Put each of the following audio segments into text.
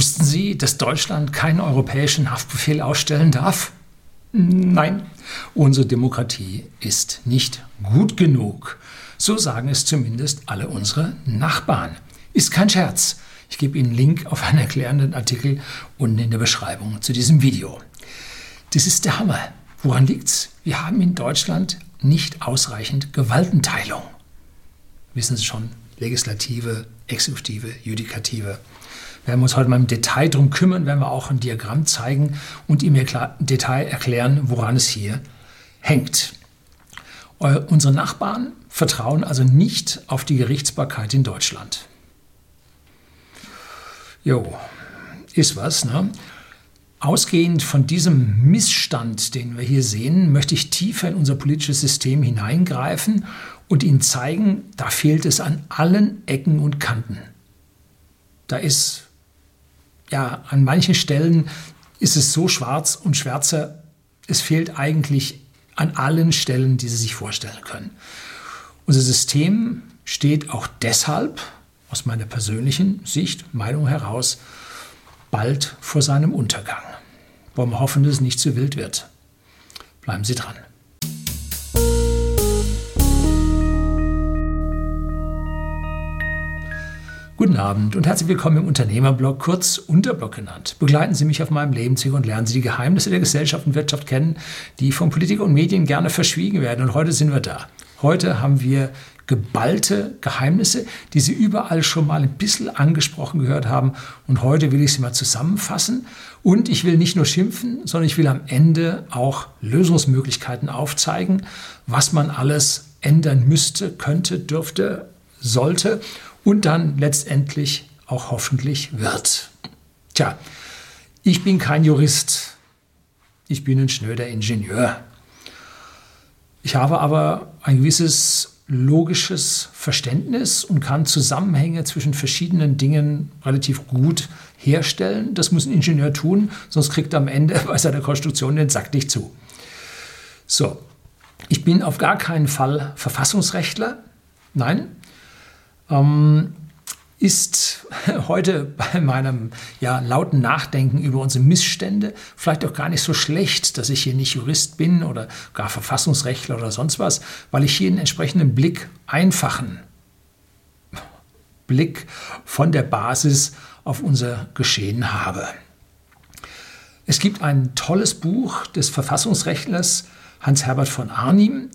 Wussten Sie, dass Deutschland keinen europäischen Haftbefehl ausstellen darf? Nein, unsere Demokratie ist nicht gut genug. So sagen es zumindest alle unsere Nachbarn. Ist kein Scherz. Ich gebe Ihnen einen Link auf einen erklärenden Artikel unten in der Beschreibung zu diesem Video. Das ist der Hammer. Woran liegt's? Wir haben in Deutschland nicht ausreichend Gewaltenteilung. Wissen Sie schon, Legislative, Exekutive, Judikative. Wir werden uns heute mal im Detail darum kümmern, werden wir auch ein Diagramm zeigen und ihm im Detail erklären, woran es hier hängt. Unsere Nachbarn vertrauen also nicht auf die Gerichtsbarkeit in Deutschland. Jo, ist was, ne? Ausgehend von diesem Missstand, den wir hier sehen, möchte ich tiefer in unser politisches System hineingreifen und Ihnen zeigen, da fehlt es an allen Ecken und Kanten. Da ist, ja, an manchen Stellen ist es so schwarz und schwärzer, es fehlt eigentlich an allen Stellen, die Sie sich vorstellen können. Unser System steht auch deshalb, aus meiner persönlichen Sicht, Meinung heraus, bald vor seinem Untergang. Wollen wir hoffen, dass es nicht zu wild wird. Bleiben Sie dran. Guten Abend und herzlich willkommen im Unternehmerblog, kurz Unterblog genannt. Begleiten Sie mich auf meinem Lebensweg und lernen Sie die Geheimnisse der Gesellschaft und Wirtschaft kennen, die von Politik und Medien gerne verschwiegen werden. Und heute sind wir da. Heute haben wir geballte Geheimnisse, die Sie überall schon mal ein bisschen angesprochen gehört haben. Und heute will ich sie mal zusammenfassen. Und ich will nicht nur schimpfen, sondern ich will am Ende auch Lösungsmöglichkeiten aufzeigen, was man alles ändern müsste, könnte, dürfte, sollte und dann letztendlich auch hoffentlich wird. Tja, ich bin kein Jurist. Ich bin ein schnöder Ingenieur. Ich habe aber ein gewisses logisches Verständnis und kann Zusammenhänge zwischen verschiedenen Dingen relativ gut herstellen. Das muss ein Ingenieur tun, sonst kriegt er am Ende bei seiner Konstruktion den Sack nicht zu. So, ich bin auf gar keinen Fall Verfassungsrechtler. Nein. Ähm, ist heute bei meinem ja, lauten Nachdenken über unsere Missstände vielleicht auch gar nicht so schlecht, dass ich hier nicht Jurist bin oder gar Verfassungsrechtler oder sonst was, weil ich hier einen entsprechenden Blick, einfachen Blick von der Basis auf unser Geschehen habe. Es gibt ein tolles Buch des Verfassungsrechtlers Hans-Herbert von Arnim,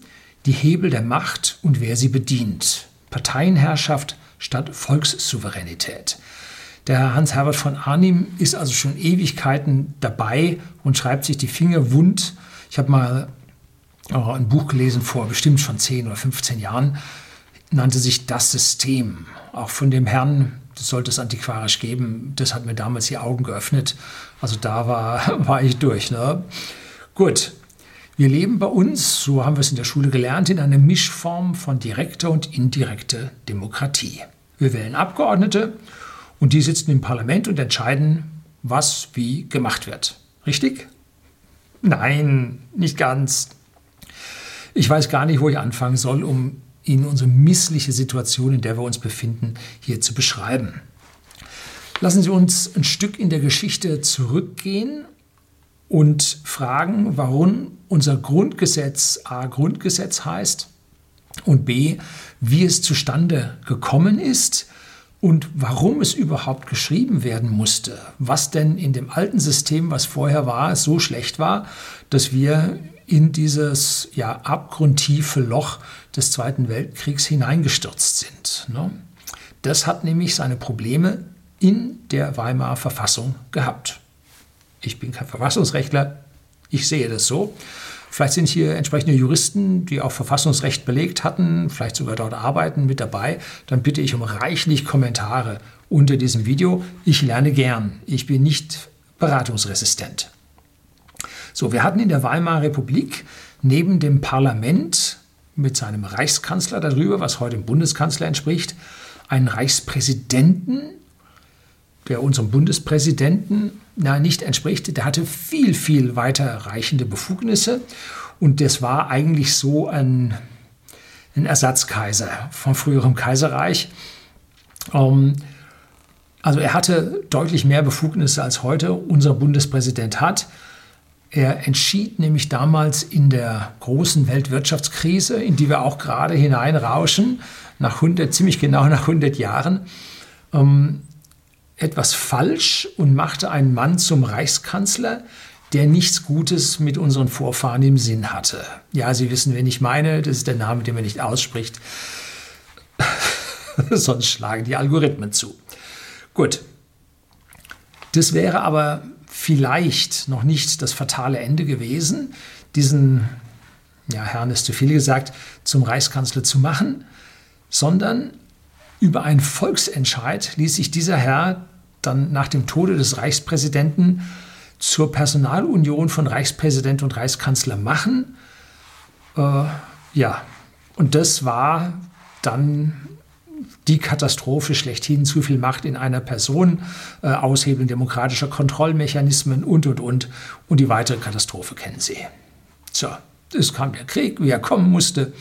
Die Hebel der Macht und wer sie bedient. Parteienherrschaft, statt Volkssouveränität. Der Hans-Herbert von Arnim ist also schon Ewigkeiten dabei und schreibt sich die Finger wund. Ich habe mal oh, ein Buch gelesen vor bestimmt schon 10 oder 15 Jahren, nannte sich Das System. Auch von dem Herrn, das sollte es antiquarisch geben, das hat mir damals die Augen geöffnet. Also da war, war ich durch. Ne? Gut, wir leben bei uns, so haben wir es in der Schule gelernt, in einer Mischform von direkter und indirekter Demokratie. Wir wählen Abgeordnete und die sitzen im Parlament und entscheiden, was wie gemacht wird. Richtig? Nein, nicht ganz. Ich weiß gar nicht, wo ich anfangen soll, um Ihnen unsere missliche Situation, in der wir uns befinden, hier zu beschreiben. Lassen Sie uns ein Stück in der Geschichte zurückgehen und fragen, warum unser Grundgesetz A Grundgesetz heißt und B, wie es zustande gekommen ist und warum es überhaupt geschrieben werden musste. Was denn in dem alten System, was vorher war, so schlecht war, dass wir in dieses ja, abgrundtiefe Loch des Zweiten Weltkriegs hineingestürzt sind. Ne? Das hat nämlich seine Probleme in der Weimarer Verfassung gehabt. Ich bin kein Verfassungsrechtler, ich sehe das so. Vielleicht sind hier entsprechende Juristen, die auch Verfassungsrecht belegt hatten, vielleicht sogar dort arbeiten, mit dabei. Dann bitte ich um reichlich Kommentare unter diesem Video. Ich lerne gern. Ich bin nicht beratungsresistent. So, wir hatten in der Weimarer Republik neben dem Parlament mit seinem Reichskanzler darüber, was heute dem Bundeskanzler entspricht, einen Reichspräsidenten, der unserem Bundespräsidenten na, nicht entspricht. Der hatte viel, viel weiterreichende Befugnisse und das war eigentlich so ein, ein Ersatzkaiser vom früheren Kaiserreich. Ähm, Also er hatte deutlich mehr Befugnisse als heute unser Bundespräsident hat. Er entschied nämlich damals in der großen Weltwirtschaftskrise, in die wir auch gerade hineinrauschen, nach 100, ziemlich genau nach 100 Jahren, ähm, etwas falsch und machte einen Mann zum Reichskanzler, der nichts Gutes mit unseren Vorfahren im Sinn hatte. Ja, Sie wissen, wen ich meine, das ist der Name, den man nicht ausspricht. Sonst schlagen die Algorithmen zu. Gut. Das wäre aber vielleicht noch nicht das fatale Ende gewesen, diesen, ja, Herrn ist zu viel gesagt, zum Reichskanzler zu machen, sondern über einen Volksentscheid ließ sich dieser Herr dann nach dem Tode des Reichspräsidenten zur Personalunion von Reichspräsident und Reichskanzler machen. Äh, ja, und das war dann die Katastrophe schlechthin, zu viel Macht in einer Person, äh, Aushebeln demokratischer Kontrollmechanismen und, und, und. Und die weitere Katastrophe kennen Sie. So, es kam der Krieg, wie er kommen musste.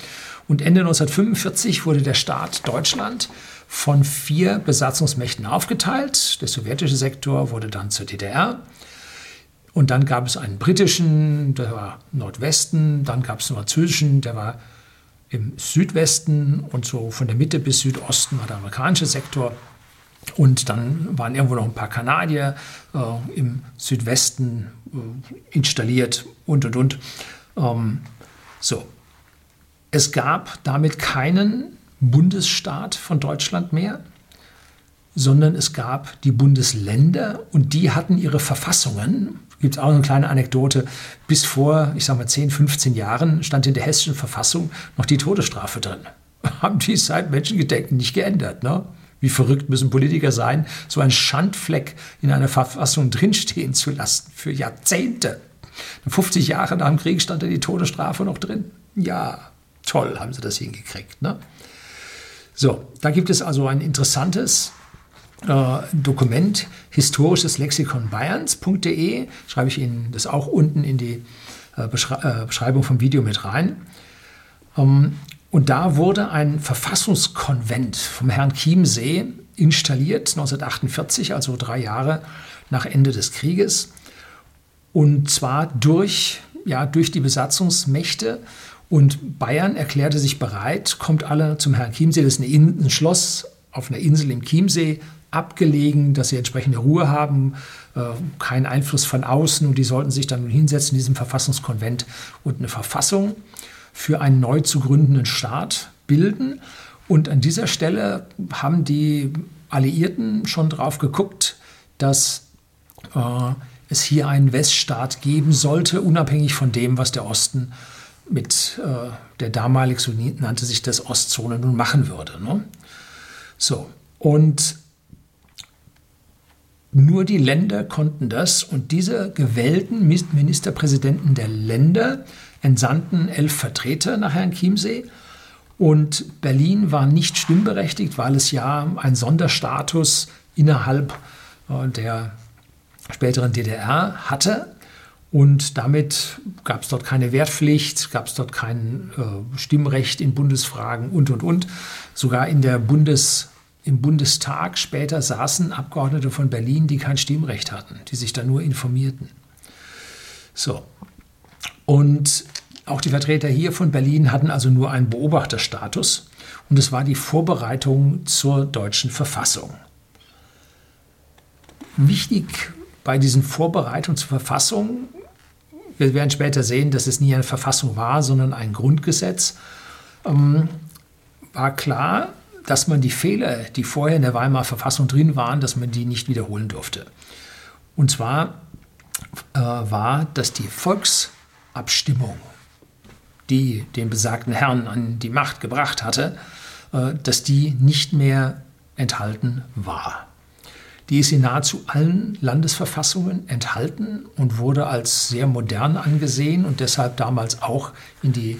Und Ende 1945 wurde der Staat Deutschland von vier Besatzungsmächten aufgeteilt. Der sowjetische Sektor wurde dann zur DDR. Und dann gab es einen britischen, der war Nordwesten. Dann gab es einen französischen, der war im Südwesten. Und so von der Mitte bis Südosten war der amerikanische Sektor. Und dann waren irgendwo noch ein paar Kanadier äh, im Südwesten äh, installiert und und und. Ähm, so, es gab damit keinen Bundesstaat von Deutschland mehr, sondern es gab die Bundesländer und die hatten ihre Verfassungen. Gibt es auch eine kleine Anekdote. Bis vor, ich sage mal, 10, 15 Jahren stand in der hessischen Verfassung noch die Todesstrafe drin. Haben die seit Menschengedenken nicht geändert. Ne? Wie verrückt müssen Politiker sein, so einen Schandfleck in einer Verfassung drinstehen zu lassen für Jahrzehnte. 50 Jahre nach dem Krieg stand da die Todesstrafe noch drin. Ja, Toll haben sie das hingekriegt. Ne? So, da gibt es also ein interessantes äh, Dokument, historisches Lexikon Bayerns.de. Schreibe ich Ihnen das auch unten in die äh, Beschrei äh, Beschreibung vom Video mit rein. Ähm, und da wurde ein Verfassungskonvent vom Herrn Chiemsee installiert, 1948, also drei Jahre nach Ende des Krieges. Und zwar durch, ja, durch die Besatzungsmächte und Bayern erklärte sich bereit, kommt alle zum Herrn Chiemsee. Das ist ein, Schloss auf einer Insel im Chiemsee, abgelegen, dass sie entsprechende Ruhe haben, äh, keinen Einfluss von außen. Und die sollten sich dann hinsetzen in diesem Verfassungskonvent und eine Verfassung für einen neu zu gründenden Staat bilden. Und an dieser Stelle haben die Alliierten schon drauf geguckt, dass äh, es hier einen Weststaat geben sollte, unabhängig von dem, was der Osten äh, mit äh, der damalig, so nannte sich das Ostzone, nun machen würde. Ne? So, und nur die Länder konnten das und diese gewählten Ministerpräsidenten der Länder entsandten elf Vertreter nach Herrn Chiemsee und Berlin war nicht stimmberechtigt, weil es ja einen Sonderstatus innerhalb äh, der späteren DDR hatte. Und damit gab es dort keine Wehrpflicht, gab es dort kein äh, Stimmrecht in Bundesfragen und, und, und. Sogar in der Bundes, im Bundestag später saßen Abgeordnete von Berlin, die kein Stimmrecht hatten, die sich da nur informierten. So. Und auch die Vertreter hier von Berlin hatten also nur einen Beobachterstatus. Und es war die Vorbereitung zur deutschen Verfassung. Wichtig bei diesen Vorbereitungen zur Verfassung wir werden später sehen, dass es nie eine Verfassung war, sondern ein Grundgesetz. Ähm, war klar, dass man die Fehler, die vorher in der Weimarer Verfassung drin waren, dass man die nicht wiederholen durfte. Und zwar äh, war, dass die Volksabstimmung, die den besagten Herrn an die Macht gebracht hatte, äh, dass die nicht mehr enthalten war. Die ist in nahezu allen Landesverfassungen enthalten und wurde als sehr modern angesehen und deshalb damals auch in die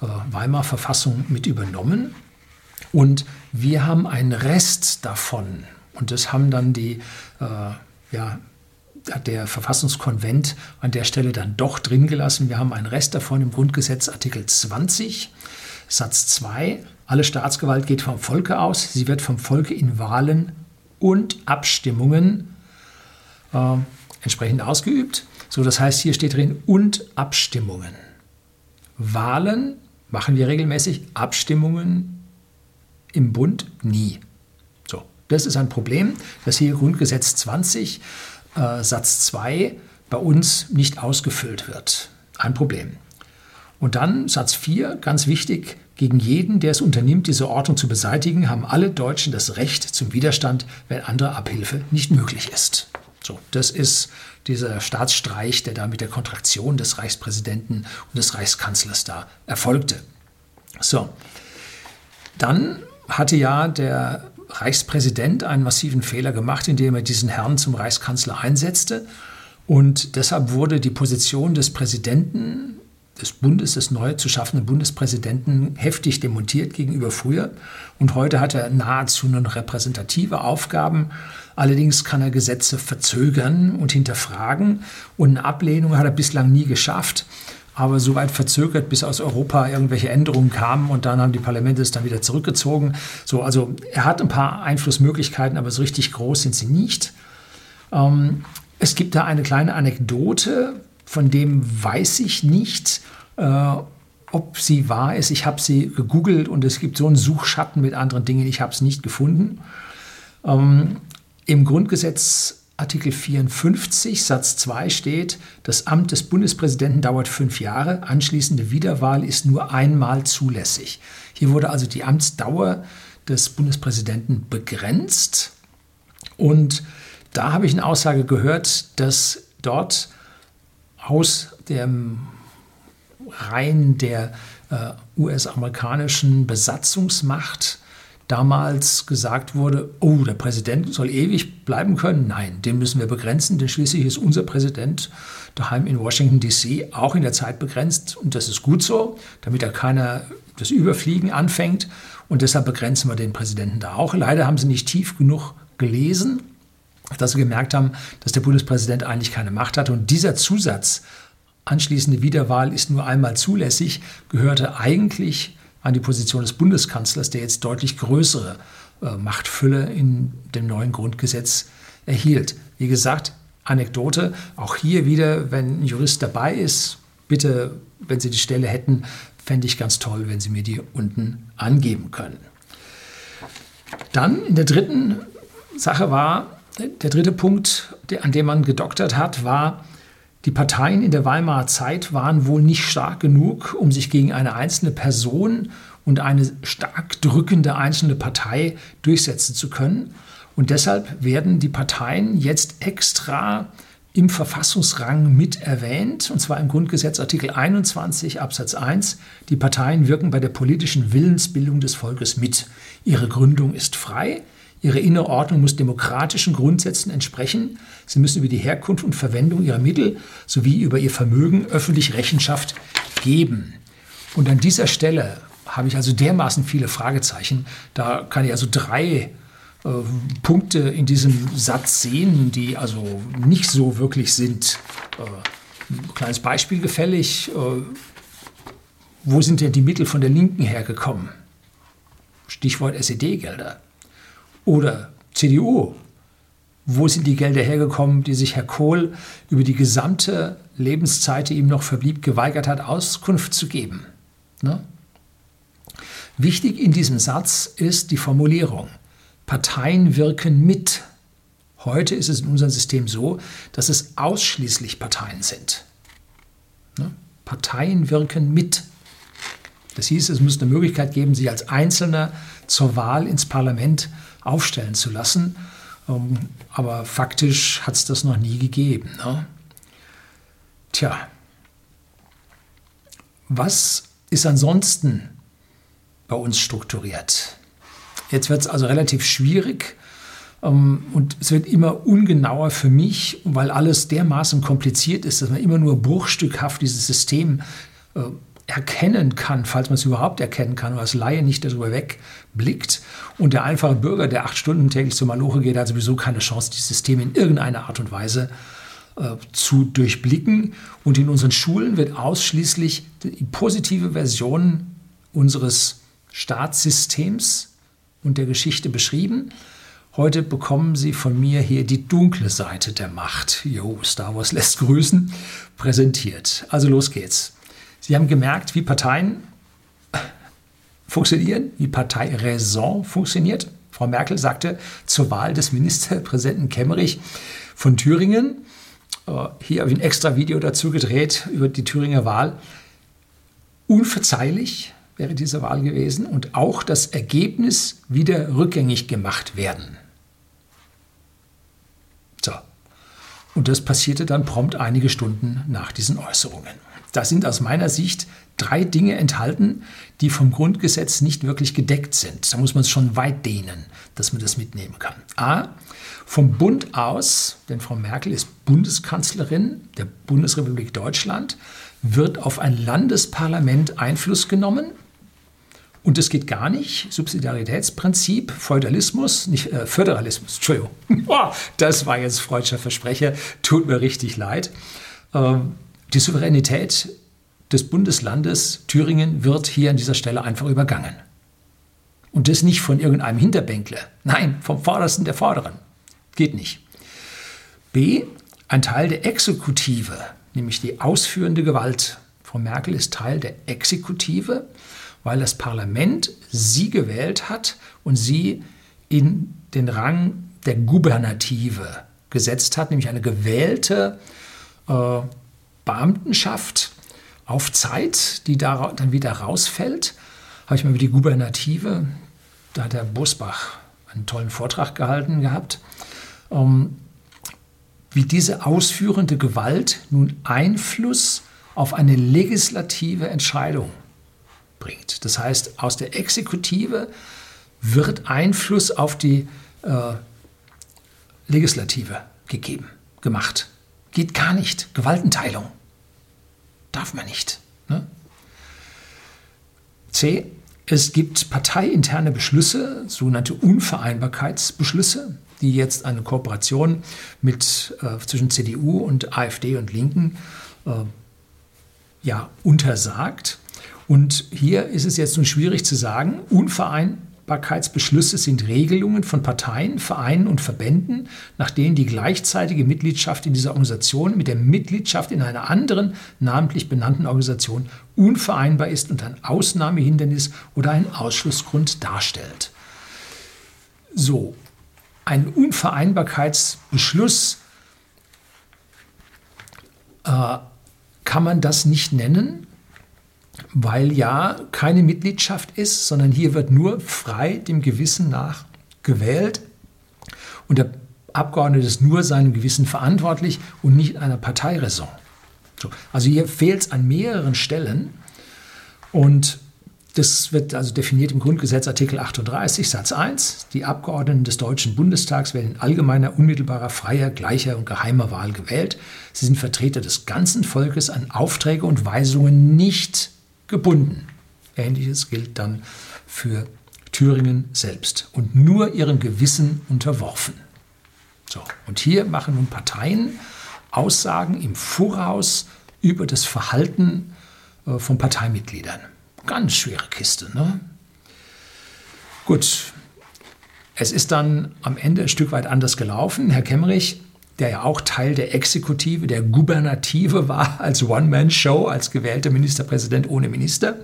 äh, Weimarer Verfassung mit übernommen. Und wir haben einen Rest davon. Und das haben dann die, äh, ja, der Verfassungskonvent an der Stelle dann doch drin gelassen. Wir haben einen Rest davon im Grundgesetz Artikel 20, Satz 2. Alle Staatsgewalt geht vom Volke aus. Sie wird vom Volke in Wahlen und Abstimmungen äh, entsprechend ausgeübt. So, das heißt, hier steht drin und Abstimmungen. Wahlen machen wir regelmäßig, Abstimmungen im Bund nie. So, das ist ein Problem, dass hier Grundgesetz 20 äh, Satz 2 bei uns nicht ausgefüllt wird. Ein Problem. Und dann Satz 4, ganz wichtig, gegen jeden, der es unternimmt, diese Ordnung zu beseitigen, haben alle Deutschen das Recht zum Widerstand, wenn andere Abhilfe nicht möglich ist. So, das ist dieser Staatsstreich, der da mit der Kontraktion des Reichspräsidenten und des Reichskanzlers da erfolgte. So, dann hatte ja der Reichspräsident einen massiven Fehler gemacht, indem er diesen Herrn zum Reichskanzler einsetzte. Und deshalb wurde die Position des Präsidenten des Bundes, des neu zu schaffenden Bundespräsidenten, heftig demontiert gegenüber früher. Und heute hat er nahezu nur repräsentative Aufgaben. Allerdings kann er Gesetze verzögern und hinterfragen. Und eine Ablehnung hat er bislang nie geschafft aber so weit verzögert, bis aus Europa irgendwelche Änderungen kamen und dann haben die Parlamente es dann wieder zurückgezogen. So, also er hat ein paar Einflussmöglichkeiten, aber so richtig groß sind sie nicht. Ähm, es gibt da eine kleine Anekdote, von dem weiß ich nicht, äh, ob sie wahr ist. Ich habe sie gegoogelt und es gibt so einen Suchschatten mit anderen Dingen. Ich habe es nicht gefunden. Ähm, Im Grundgesetz Artikel 54 Satz 2 steht, das Amt des Bundespräsidenten dauert fünf Jahre, anschließende Wiederwahl ist nur einmal zulässig. Hier wurde also die Amtsdauer des Bundespräsidenten begrenzt und da habe ich eine Aussage gehört, dass dort aus dem Reihen der äh, US-amerikanischen Besatzungsmacht damals gesagt wurde, oh, der Präsident soll ewig bleiben können. Nein, den müssen wir begrenzen, denn schließlich ist unser Präsident daheim in Washington, DC auch in der Zeit begrenzt und das ist gut so, damit er keiner das Überfliegen anfängt und deshalb begrenzen wir den Präsidenten da auch. Leider haben sie nicht tief genug gelesen, dass sie gemerkt haben, dass der Bundespräsident eigentlich keine Macht hat und dieser Zusatz anschließende Wiederwahl ist nur einmal zulässig, gehörte eigentlich an die Position des Bundeskanzlers, der jetzt deutlich größere äh, Machtfülle in dem neuen Grundgesetz erhielt. Wie gesagt, Anekdote, auch hier wieder, wenn ein Jurist dabei ist, bitte, wenn Sie die Stelle hätten, fände ich ganz toll, wenn Sie mir die unten angeben können. Dann in der dritten Sache war, der dritte Punkt, an dem man gedoktert hat, war, die Parteien in der Weimarer Zeit waren wohl nicht stark genug, um sich gegen eine einzelne Person und eine stark drückende einzelne Partei durchsetzen zu können. Und deshalb werden die Parteien jetzt extra im Verfassungsrang mit erwähnt, und zwar im Grundgesetz Artikel 21 Absatz 1. Die Parteien wirken bei der politischen Willensbildung des Volkes mit. Ihre Gründung ist frei, Ihre innere Ordnung muss demokratischen Grundsätzen entsprechen. Sie müssen über die Herkunft und Verwendung ihrer Mittel sowie über ihr Vermögen öffentlich Rechenschaft geben. Und an dieser Stelle habe ich also dermaßen viele Fragezeichen. Da kann ich also drei äh, Punkte in diesem Satz sehen, die also nicht so wirklich sind. Äh, ein kleines Beispiel gefällig. Äh, wo sind denn die Mittel von der Linken hergekommen? Stichwort SED-Gelder. Oder CDU. Wo sind die Gelder hergekommen, die sich Herr Kohl über die gesamte Lebenszeit, die ihm noch verblieb, geweigert hat, Auskunft zu geben? Ne? Wichtig in diesem Satz ist die Formulierung. Parteien wirken mit. Heute ist es in unserem System so, dass es ausschließlich Parteien sind. Ne? Parteien wirken mit. Das hieß, es muss eine Möglichkeit geben, sich als Einzelner zur Wahl ins Parlament aufstellen zu lassen. Ähm, aber faktisch hat es das noch nie gegeben. Ne? Tja, was ist ansonsten bei uns strukturiert? Jetzt wird es also relativ schwierig ähm, und es wird immer ungenauer für mich, weil alles dermaßen kompliziert ist, dass man immer nur bruchstückhaft dieses System äh, erkennen kann, falls man es überhaupt erkennen kann als Laie nicht darüber wegblickt. Und der einfache Bürger, der acht Stunden täglich zur Maloche geht, hat sowieso keine Chance, dieses System in irgendeiner Art und Weise äh, zu durchblicken. Und in unseren Schulen wird ausschließlich die positive Version unseres Staatssystems und der Geschichte beschrieben. Heute bekommen Sie von mir hier die dunkle Seite der Macht. Jo, Star Wars lässt grüßen, präsentiert. Also los geht's. Sie haben gemerkt, wie Parteien funktionieren, wie Parteiräson funktioniert. Frau Merkel sagte zur Wahl des Ministerpräsidenten Kemmerich von Thüringen, äh, hier habe ich ein extra Video dazu gedreht über die Thüringer Wahl, unverzeihlich wäre diese Wahl gewesen und auch das Ergebnis wieder rückgängig gemacht werden. So. Und das passierte dann prompt einige Stunden nach diesen Äußerungen. Da sind aus meiner Sicht drei Dinge enthalten, die vom Grundgesetz nicht wirklich gedeckt sind. Da muss man es schon weit dehnen, dass man das mitnehmen kann. A. Vom Bund aus, denn Frau Merkel ist Bundeskanzlerin der Bundesrepublik Deutschland, wird auf ein Landesparlament Einfluss genommen. Und das geht gar nicht. Subsidiaritätsprinzip, Feudalismus, nicht äh, Föderalismus, Entschuldigung. das war jetzt freudscher Versprecher, tut mir richtig leid. Ähm, die Souveränität des Bundeslandes Thüringen wird hier an dieser Stelle einfach übergangen. Und das nicht von irgendeinem Hinterbänkler, nein, vom Vordersten der Vorderen. Geht nicht. B. Ein Teil der Exekutive, nämlich die ausführende Gewalt. Frau Merkel ist Teil der Exekutive, weil das Parlament sie gewählt hat und sie in den Rang der Gubernative gesetzt hat, nämlich eine gewählte äh, Beamtenschaft auf Zeit, die da dann wieder rausfällt. Habe ich mal über die Gubernative, da hat der Busbach einen tollen Vortrag gehalten gehabt, ähm, wie diese ausführende Gewalt nun Einfluss auf eine legislative Entscheidung bringt. Das heißt, aus der Exekutive wird Einfluss auf die äh, Legislative gegeben, gemacht. Geht gar nicht. Gewaltenteilung. Darf man nicht. Ne? C. Es gibt parteiinterne Beschlüsse, sogenannte Unvereinbarkeitsbeschlüsse, die jetzt eine Kooperation mit, äh, zwischen CDU und AfD und Linken äh, ja, untersagt. Und hier ist es jetzt nun schwierig zu sagen, unvereinbar Vereinbarkeitsbeschlüsse sind Regelungen von Parteien, Vereinen und Verbänden, nach denen die gleichzeitige Mitgliedschaft in dieser Organisation mit der Mitgliedschaft in einer anderen namentlich benannten Organisation unvereinbar ist und ein Ausnahmehindernis oder einen Ausschlussgrund darstellt. So, ein Unvereinbarkeitsbeschluss äh, kann man das nicht nennen, weil ja keine Mitgliedschaft ist, sondern hier wird nur frei dem Gewissen nach gewählt und der Abgeordnete ist nur seinem Gewissen verantwortlich und nicht einer Parteiräson. So, also hier fehlt es an mehreren Stellen und das wird also definiert im Grundgesetz Artikel 38 Satz 1. Die Abgeordneten des Deutschen Bundestags werden in allgemeiner, unmittelbarer, freier, gleicher und geheimer Wahl gewählt. Sie sind Vertreter des ganzen Volkes an Aufträge und Weisungen nicht gebunden. Ähnliches gilt dann für Thüringen selbst und nur ihrem Gewissen unterworfen. So, und hier machen nun Parteien Aussagen im Voraus über das Verhalten äh, von Parteimitgliedern. Ganz schwere Kiste, ne? Gut, es ist dann am Ende ein Stück weit anders gelaufen. Herr Kemmerich der ja auch Teil der Exekutive, der Gubernative war, als One-Man-Show, als gewählter Ministerpräsident ohne Minister,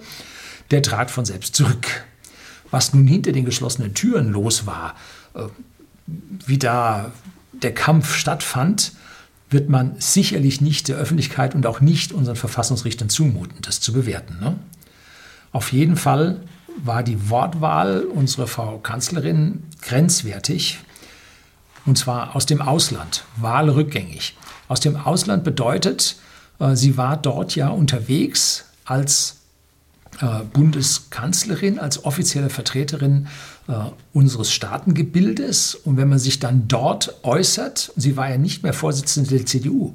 der trat von selbst zurück. Was nun hinter den geschlossenen Türen los war, äh, wie da der Kampf stattfand, wird man sicherlich nicht der Öffentlichkeit und auch nicht unseren Verfassungsrichtern zumuten, das zu bewerten. Ne? Auf jeden Fall war die Wortwahl unserer Frau Kanzlerin grenzwertig und zwar aus dem Ausland, wahlrückgängig. Aus dem Ausland bedeutet, äh, sie war dort ja unterwegs als äh, Bundeskanzlerin, als offizielle Vertreterin äh, unseres Staatengebildes. Und wenn man sich dann dort äußert, sie war ja nicht mehr Vorsitzende der CDU,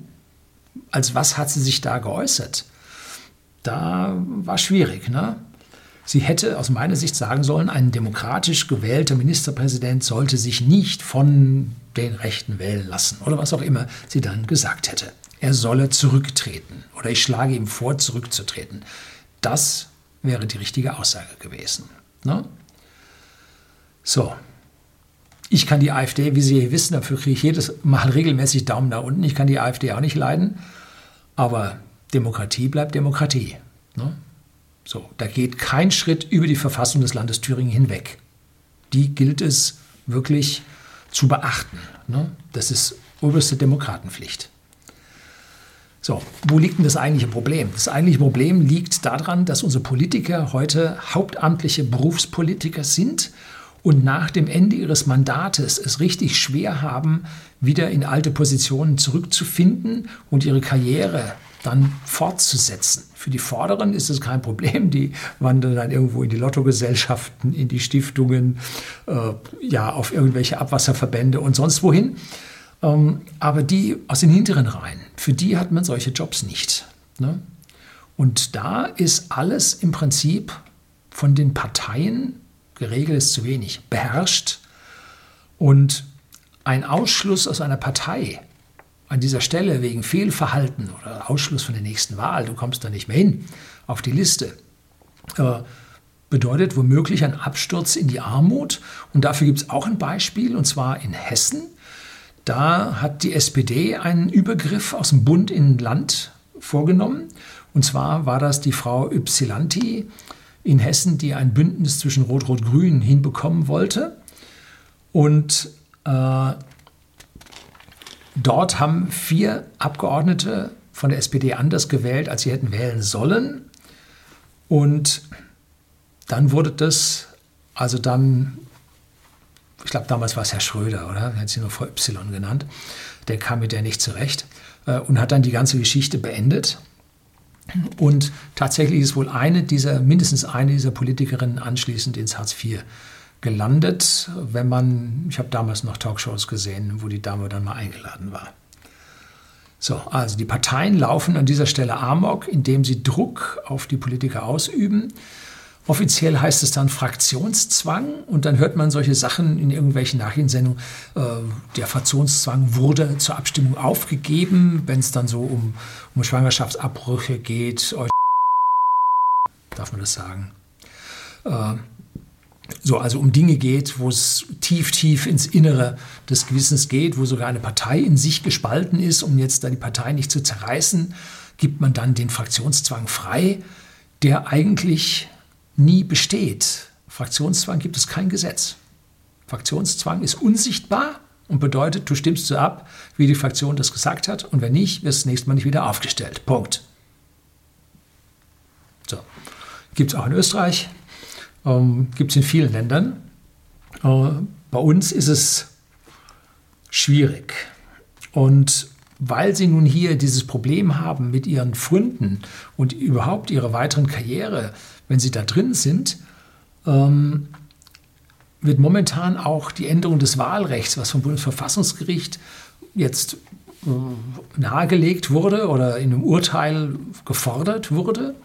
als was hat sie sich da geäußert? Da war schwierig. Ne? Sie hätte aus meiner Sicht sagen sollen, ein demokratisch gewählter Ministerpräsident sollte sich nicht von den Rechten wählen lassen oder was auch immer sie dann gesagt hätte. Er solle zurücktreten oder ich schlage ihm vor, zurückzutreten. Das wäre die richtige Aussage gewesen. Ne? So, Ich kann die AfD, wie Sie wissen, dafür kriege ich jedes Mal regelmäßig Daumen nach unten. Ich kann die AfD auch nicht leiden. Aber Demokratie bleibt Demokratie. Ne? So, da geht kein Schritt über die Verfassung des Landes Thüringen hinweg. Die gilt es wirklich zu beachten. Ne? Das ist oberste Demokratenpflicht. So, wo liegt denn das eigentliche Problem? Das eigentliche Problem liegt daran, dass unsere Politiker heute hauptamtliche Berufspolitiker sind und nach dem Ende ihres Mandates es richtig schwer haben, wieder in alte Positionen zurückzufinden und ihre Karriere dann fortzusetzen. Für die Vorderen ist es kein Problem, die wandern dann irgendwo in die Lottogesellschaften, in die Stiftungen, äh, ja, auf irgendwelche Abwasserverbände und sonst wohin. Ähm, aber die aus den hinteren Reihen, für die hat man solche Jobs nicht. Ne? Und da ist alles im Prinzip von den Parteien, geregelt ist zu wenig, beherrscht. Und ein Ausschluss aus einer Partei an dieser Stelle wegen Fehlverhalten oder Ausschluss von der nächsten Wahl, du kommst da nicht mehr hin auf die Liste, äh, bedeutet womöglich ein Absturz in die Armut. Und dafür gibt es auch ein Beispiel, und zwar in Hessen. Da hat die SPD einen Übergriff aus dem Bund in Land vorgenommen. Und zwar war das die Frau Ypsilanti in Hessen, die ein Bündnis zwischen Rot-Rot-Grün hinbekommen wollte. Und äh, Dort haben vier Abgeordnete von der SPD anders gewählt, als sie hätten wählen sollen. Und dann wurde das, also dann, ich glaube, damals war es Herr Schröder, oder? Er hat sie nur Frau Y genannt. Der kam mit der nicht zurecht äh, und hat dann die ganze Geschichte beendet. Und tatsächlich ist wohl eine dieser, mindestens eine dieser Politikerinnen anschließend ins Hartz IV gelandet, wenn man, ich habe damals noch Talkshows gesehen, wo die Dame dann mal eingeladen war. So, also die Parteien laufen an dieser Stelle amok, indem sie Druck auf die Politiker ausüben. Offiziell heißt es dann Fraktionszwang und dann hört man solche Sachen in irgendwelchen Nachrichtensendungen. Äh, der Fraktionszwang wurde zur Abstimmung aufgegeben, wenn es dann so um, um Schwangerschaftsabbrüche geht. Darf man das sagen? Äh, so, also um Dinge geht, wo es tief, tief ins Innere des Gewissens geht, wo sogar eine Partei in sich gespalten ist, um jetzt da die Partei nicht zu zerreißen, gibt man dann den Fraktionszwang frei, der eigentlich nie besteht. Fraktionszwang gibt es kein Gesetz. Fraktionszwang ist unsichtbar und bedeutet, du stimmst so ab, wie die Fraktion das gesagt hat, und wenn nicht, wirst du das nächste Mal nicht wieder aufgestellt. Punkt. So. Gibt es auch in Österreich, ähm, Gibt es in vielen Ländern. Äh, bei uns ist es schwierig. Und weil sie nun hier dieses Problem haben mit ihren Freunden und überhaupt ihrer weiteren Karriere, wenn sie da drin sind, ähm, wird momentan auch die Änderung des Wahlrechts, was vom Bundesverfassungsgericht jetzt äh, nahegelegt wurde oder in einem Urteil gefordert wurde.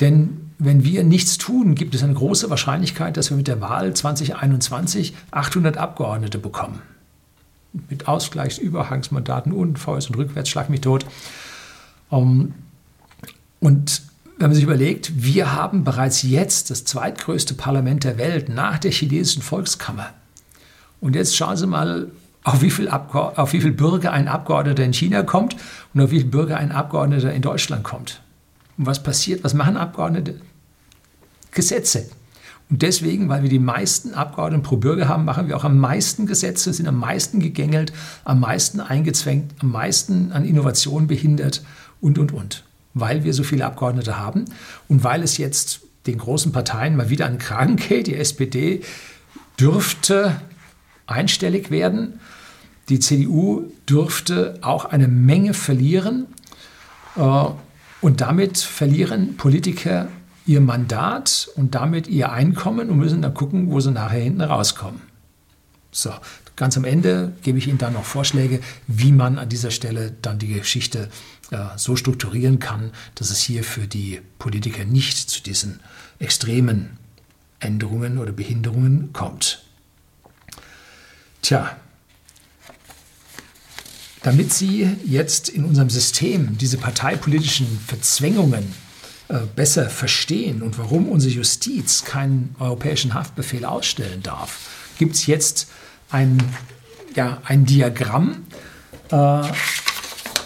Denn wenn wir nichts tun, gibt es eine große Wahrscheinlichkeit, dass wir mit der Wahl 2021 800 Abgeordnete bekommen. Mit Ausgleichsüberhangsmandaten und Vorwärts und Rückwärts, schlag mich tot. Ähm, und wenn man sich überlegt, wir haben bereits jetzt das zweitgrößte Parlament der Welt nach der chinesischen Volkskammer. Und jetzt schauen Sie mal, auf wie, viel auf wie viel Bürger ein Abgeordneter in China kommt und auf wie viel Bürger ein Abgeordneter in Deutschland kommt. Und was passiert? Was machen Abgeordnete? Gesetze. Und deswegen, weil wir die meisten Abgeordneten pro Bürger haben, machen wir auch am meisten Gesetze, sind am meisten gegängelt, am meisten eingezwängt, am meisten an Innovation behindert und, und, und. Weil wir so viele Abgeordnete haben und weil es jetzt den großen Parteien mal wieder an den Kragen geht. Die SPD dürfte einstellig werden. Die CDU dürfte auch eine Menge verlieren. Äh, und damit verlieren Politiker ihr Mandat und damit ihr Einkommen und müssen dann gucken, wo sie nachher hinten rauskommen. So, ganz am Ende gebe ich Ihnen dann noch Vorschläge, wie man an dieser Stelle dann die Geschichte äh, so strukturieren kann, dass es hier für die Politiker nicht zu diesen extremen Änderungen oder Behinderungen kommt. Tja, damit Sie jetzt in unserem System diese parteipolitischen Verzwängungen besser verstehen und warum unsere Justiz keinen europäischen Haftbefehl ausstellen darf, gibt es jetzt ein, ja, ein Diagramm, äh,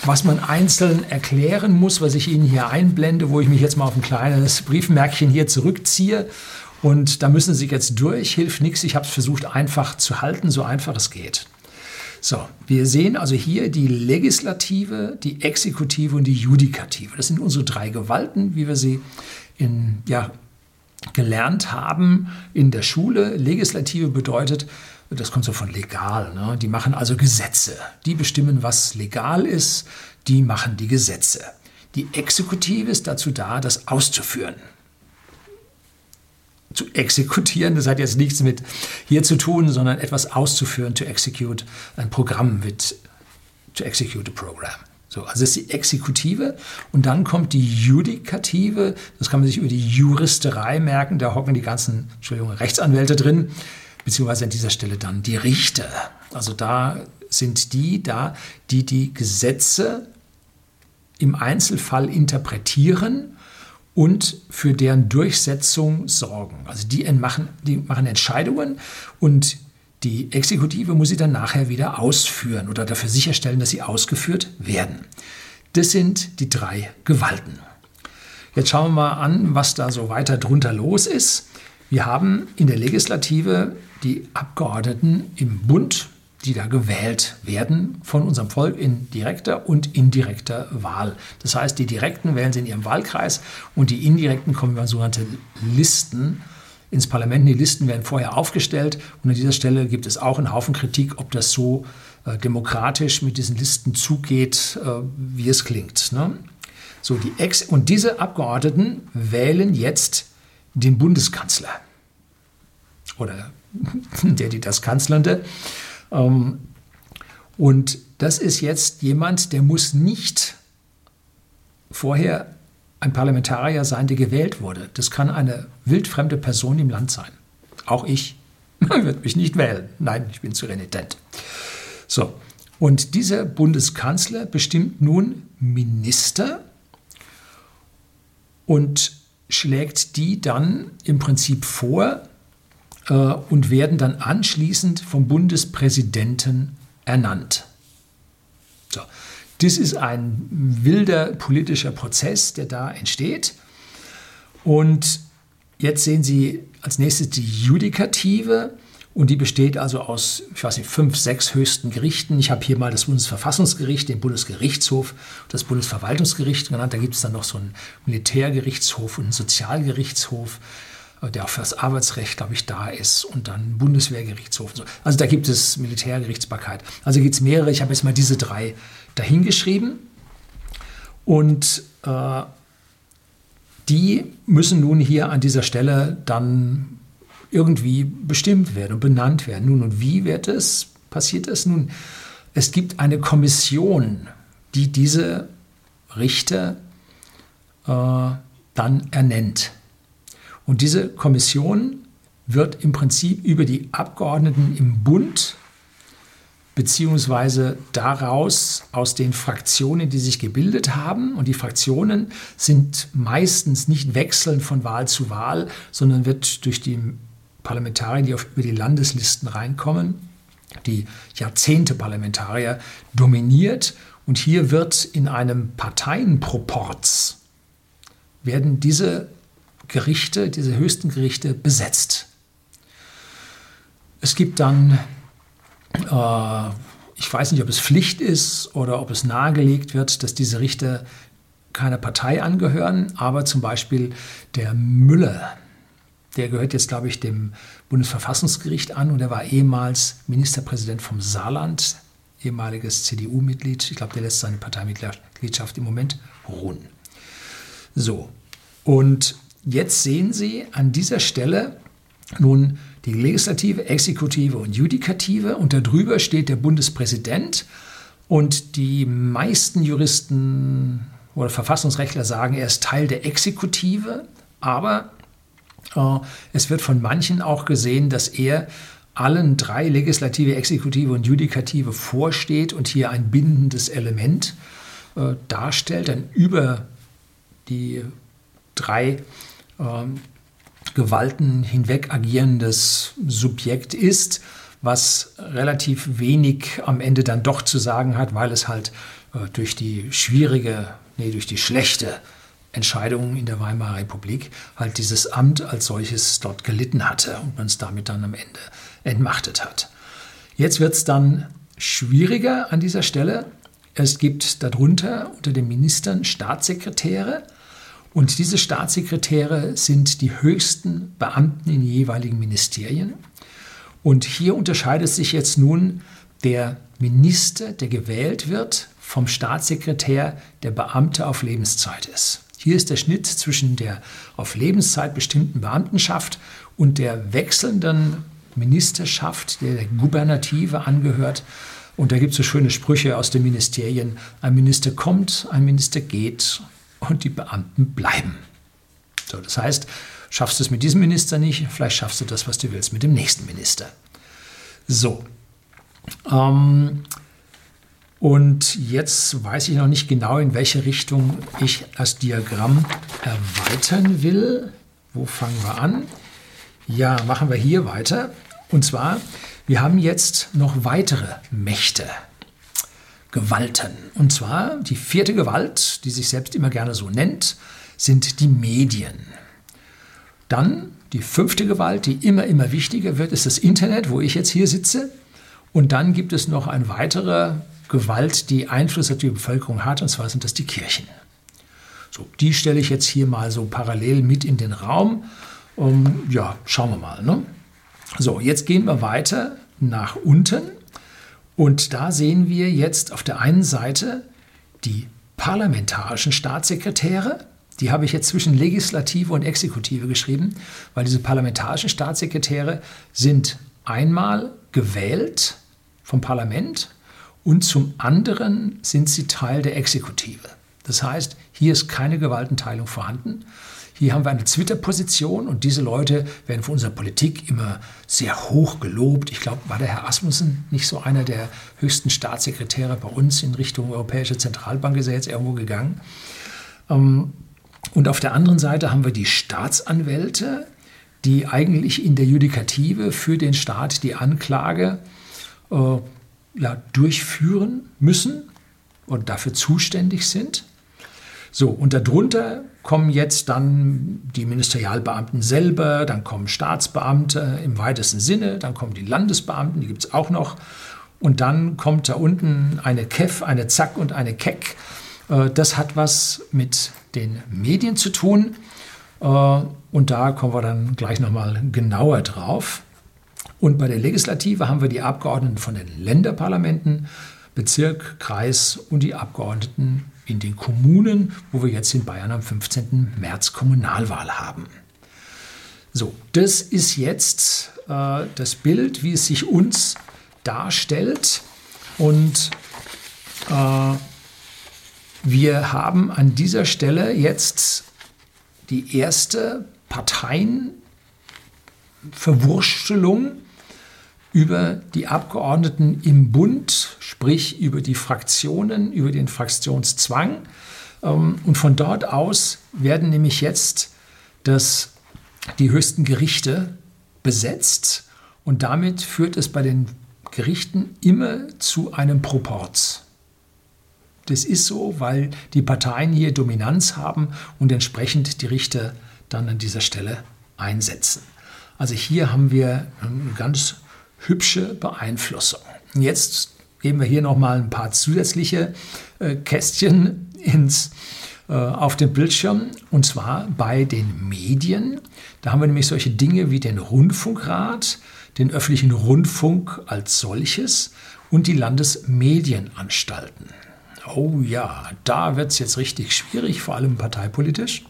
was man einzeln erklären muss, was ich Ihnen hier einblende, wo ich mich jetzt mal auf ein kleines Briefmärkchen hier zurückziehe. Und da müssen Sie jetzt durch, hilft nichts. Ich habe es versucht einfach zu halten, so einfach es geht. So, wir sehen also hier die Legislative, die Exekutive und die Judikative. Das sind unsere drei Gewalten, wie wir sie in, ja, gelernt haben in der Schule. Legislative bedeutet, das kommt so von legal. Ne? Die machen also Gesetze. Die bestimmen, was legal ist. Die machen die Gesetze. Die Exekutive ist dazu da, das auszuführen. Zu exekutieren, das hat jetzt nichts mit hier zu tun, sondern etwas auszuführen, to execute. Ein Programm wird to execute a program. So, also das ist die Exekutive und dann kommt die Judikative, das kann man sich über die Juristerei merken, da hocken die ganzen, Entschuldigung, Rechtsanwälte drin, beziehungsweise an dieser Stelle dann die Richter. Also da sind die da, die die Gesetze im Einzelfall interpretieren und für deren Durchsetzung sorgen. Also die machen, die machen Entscheidungen und die Exekutive muss sie dann nachher wieder ausführen oder dafür sicherstellen, dass sie ausgeführt werden. Das sind die drei Gewalten. Jetzt schauen wir mal an, was da so weiter drunter los ist. Wir haben in der Legislative die Abgeordneten im Bund, die da gewählt werden von unserem Volk in direkter und indirekter Wahl. Das heißt, die Direkten wählen sie in ihrem Wahlkreis und die Indirekten kommen über sogenannte Listen ins Parlament. Die Listen werden vorher aufgestellt und an dieser Stelle gibt es auch einen Haufen Kritik, ob das so äh, demokratisch mit diesen Listen zugeht, äh, wie es klingt. Ne? So, die Ex und diese Abgeordneten wählen jetzt den Bundeskanzler oder der, die das Kanzlernde. Ähm, und das ist jetzt jemand, der muss nicht vorher ein Parlamentarier sein, der gewählt wurde. Das kann eine wildfremde Person im Land sein. Auch ich. Wird mich nicht wählen. Nein, ich bin zu renitent. So, und dieser Bundeskanzler bestimmt nun Minister und schlägt die dann im Prinzip vor äh, und werden dann anschließend vom Bundespräsidenten ernannt. So. Das ist ein wilder politischer Prozess, der da entsteht. Und jetzt sehen Sie als nächstes die Judikative. Und die besteht also aus, ich weiß nicht, fünf, sechs höchsten Gerichten. Ich habe hier mal das Bundesverfassungsgericht, den Bundesgerichtshof, das Bundesverwaltungsgericht genannt. Da gibt es dann noch so einen Militärgerichtshof und einen Sozialgerichtshof, der auch für das Arbeitsrecht, glaube ich, da ist. Und dann Bundeswehrgerichtshof. Also da gibt es Militärgerichtsbarkeit. Also gibt es mehrere. Ich habe jetzt mal diese drei dahingeschrieben. Und äh, die müssen nun hier an dieser Stelle dann irgendwie bestimmt werden und benannt werden. Nun, und wie wird es, passiert es? Nun, es gibt eine Kommission, die diese Richter äh, dann ernennt. Und diese Kommission wird im Prinzip über die Abgeordneten im Bund beziehungsweise daraus aus den Fraktionen, die sich gebildet haben. Und die Fraktionen sind meistens nicht wechselnd von Wahl zu Wahl, sondern wird durch die Parlamentarier, die auf, über die Landeslisten reinkommen, die Jahrzehnte-Parlamentarier dominiert. Und hier wird in einem Parteienproporz werden diese Gerichte, diese höchsten Gerichte besetzt. Es gibt dann äh, ich weiß nicht, ob es Pflicht ist oder ob es nahegelegt wird, dass diese Richter keiner Partei angehören, aber zum Beispiel der Müller, der gehört jetzt, glaube ich, dem Bundesverfassungsgericht an und er war ehemals Ministerpräsident vom Saarland, ehemaliges CDU-Mitglied. Ich glaube, der lässt seine Parteimitgliedschaft im Moment ruhen. So, und jetzt sehen Sie an dieser Stelle nun die Legislative, Exekutive und Judikative. Und darüber steht der Bundespräsident. Und die meisten Juristen oder Verfassungsrechtler sagen, er ist Teil der Exekutive, aber äh, es wird von manchen auch gesehen, dass er allen drei Legislative, Exekutive und Judikative vorsteht und hier ein bindendes Element äh, darstellt, ein über die drei äh, Gewalten hinweg agierendes Subjekt ist, was relativ wenig am Ende dann doch zu sagen hat, weil es halt äh, durch die schwierige, nee, durch die schlechte Entscheidung in der Weimarer Republik halt dieses Amt als solches dort gelitten hatte und man es damit dann am Ende entmachtet hat. Jetzt wird es dann schwieriger an dieser Stelle. Es gibt darunter unter den Ministern Staatssekretäre und diese Staatssekretäre sind die höchsten Beamten in jeweiligen Ministerien. Und hier unterscheidet sich jetzt nun der Minister, der gewählt wird, vom Staatssekretär, der Beamte auf Lebenszeit ist. Hier ist der Schnitt zwischen der auf Lebenszeit bestimmten Beamtenschaft und der wechselnden Ministerschaft, der der Gubernative angehört. Und da gibt es so schöne Sprüche aus den Ministerien. Ein Minister kommt, ein Minister geht und die Beamten bleiben. So, das heißt, schaffst du es mit diesem Minister nicht, vielleicht schaffst du das, was du willst, mit dem nächsten Minister. So. Ähm, und jetzt weiß ich noch nicht genau, in welche Richtung ich das Diagramm erweitern will. Wo fangen wir an? Ja, machen wir hier weiter. Und zwar, wir haben jetzt noch weitere Mächte, Gewalten. Und zwar die vierte Gewalt, die sich selbst immer gerne so nennt, sind die Medien. Dann die fünfte Gewalt, die immer, immer wichtiger wird, ist das Internet, wo ich jetzt hier sitze. Und dann gibt es noch eine weitere Gewalt, die Einfluss auf die Bevölkerung hat, und zwar sind das die Kirchen. So, die stelle ich jetzt hier mal so parallel mit in den Raum. Um, ja, schauen wir mal. Ne? So, jetzt gehen wir weiter nach unten und da sehen wir jetzt auf der einen Seite die parlamentarischen Staatssekretäre. Die habe ich jetzt zwischen Legislative und Exekutive geschrieben, weil diese parlamentarischen Staatssekretäre sind einmal gewählt vom Parlament und zum anderen sind sie Teil der Exekutive. Das heißt, hier ist keine Gewaltenteilung vorhanden, hier haben wir eine Twitter-Position und diese Leute werden von unserer Politik immer sehr hoch gelobt. Ich glaube, war der Herr Asmussen nicht so einer der höchsten Staatssekretäre bei uns in Richtung Europäische Zentralbank, ist er jetzt irgendwo gegangen. Ähm, und auf der anderen Seite haben wir die Staatsanwälte, die eigentlich in der Judikative für den Staat die Anklage äh, ja, durchführen müssen und dafür zuständig sind. So, und darunter kommen jetzt dann die Ministerialbeamten selber, dann kommen Staatsbeamte im weitesten Sinne, dann kommen die Landesbeamten, die gibt es auch noch. Und dann kommt da unten eine KEF, eine Zack und eine KEK. Äh, das hat was mit den Medien zu tun. Äh, und da kommen wir dann gleich nochmal genauer drauf. Und bei der Legislative haben wir die Abgeordneten von den Länderparlamenten, Bezirk, Kreis und die Abgeordneten in den Kommunen, wo wir jetzt in Bayern am 15. März Kommunalwahl haben. So, das ist jetzt äh, das Bild, wie es sich uns darstellt. Und äh, wir haben an dieser Stelle jetzt die erste Parteienverwurstelung über die Abgeordneten im Bund, sprich über die Fraktionen, über den Fraktionszwang. Ähm, und von dort aus werden nämlich jetzt das, die höchsten Gerichte besetzt. Und damit führt es bei den Gerichten immer zu einem Proporz. Das ist so, weil die Parteien hier Dominanz haben und entsprechend die Richter dann an dieser Stelle einsetzen. Also hier haben wir eine ganz hübsche Beeinflussung. Jetzt geben wir hier nochmal ein paar zusätzliche äh, Kästchen ins, äh, auf den Bildschirm und zwar bei den Medien. Da haben wir nämlich solche Dinge wie den Rundfunkrat, den öffentlichen Rundfunk als solches und die Landesmedienanstalten. Oh ja, da wird es jetzt richtig schwierig, vor allem parteipolitisch.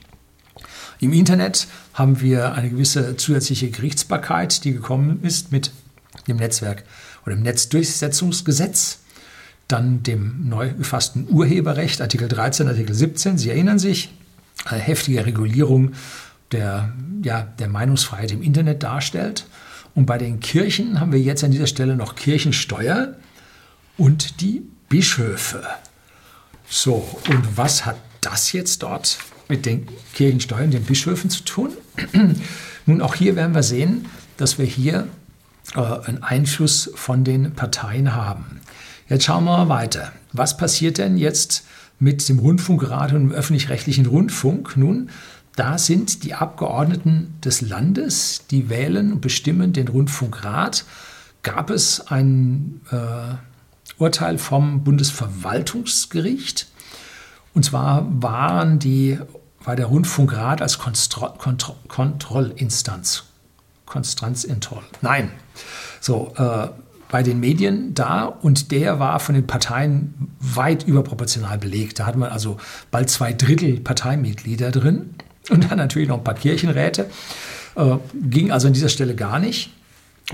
Im Internet haben wir eine gewisse zusätzliche Gerichtsbarkeit, die gekommen ist mit dem Netzwerk oder dem Netzdurchsetzungsgesetz, dann dem neu gefassten Urheberrecht, Artikel 13, Artikel 17. Sie erinnern sich, eine heftige Regulierung der, ja, der Meinungsfreiheit im Internet darstellt. Und bei den Kirchen haben wir jetzt an dieser Stelle noch Kirchensteuer und die Bischöfe. So, und was hat das jetzt dort mit den Kirchensteuern, den Bischöfen zu tun? Nun, auch hier werden wir sehen, dass wir hier äh, einen Einfluss von den Parteien haben. Jetzt schauen wir mal weiter. Was passiert denn jetzt mit dem Rundfunkrat und dem öffentlich-rechtlichen Rundfunk? Nun, da sind die Abgeordneten des Landes, die wählen und bestimmen den Rundfunkrat. Gab es ein äh, Urteil vom Bundesverwaltungsgericht. Und zwar waren die, war der Rundfunkrat als Kontro Kontro Kontrollinstanz, Konstanzintroll, nein, so, äh, bei den Medien da und der war von den Parteien weit überproportional belegt. Da hat man also bald zwei Drittel Parteimitglieder drin und dann natürlich noch ein paar Kirchenräte. Äh, ging also an dieser Stelle gar nicht.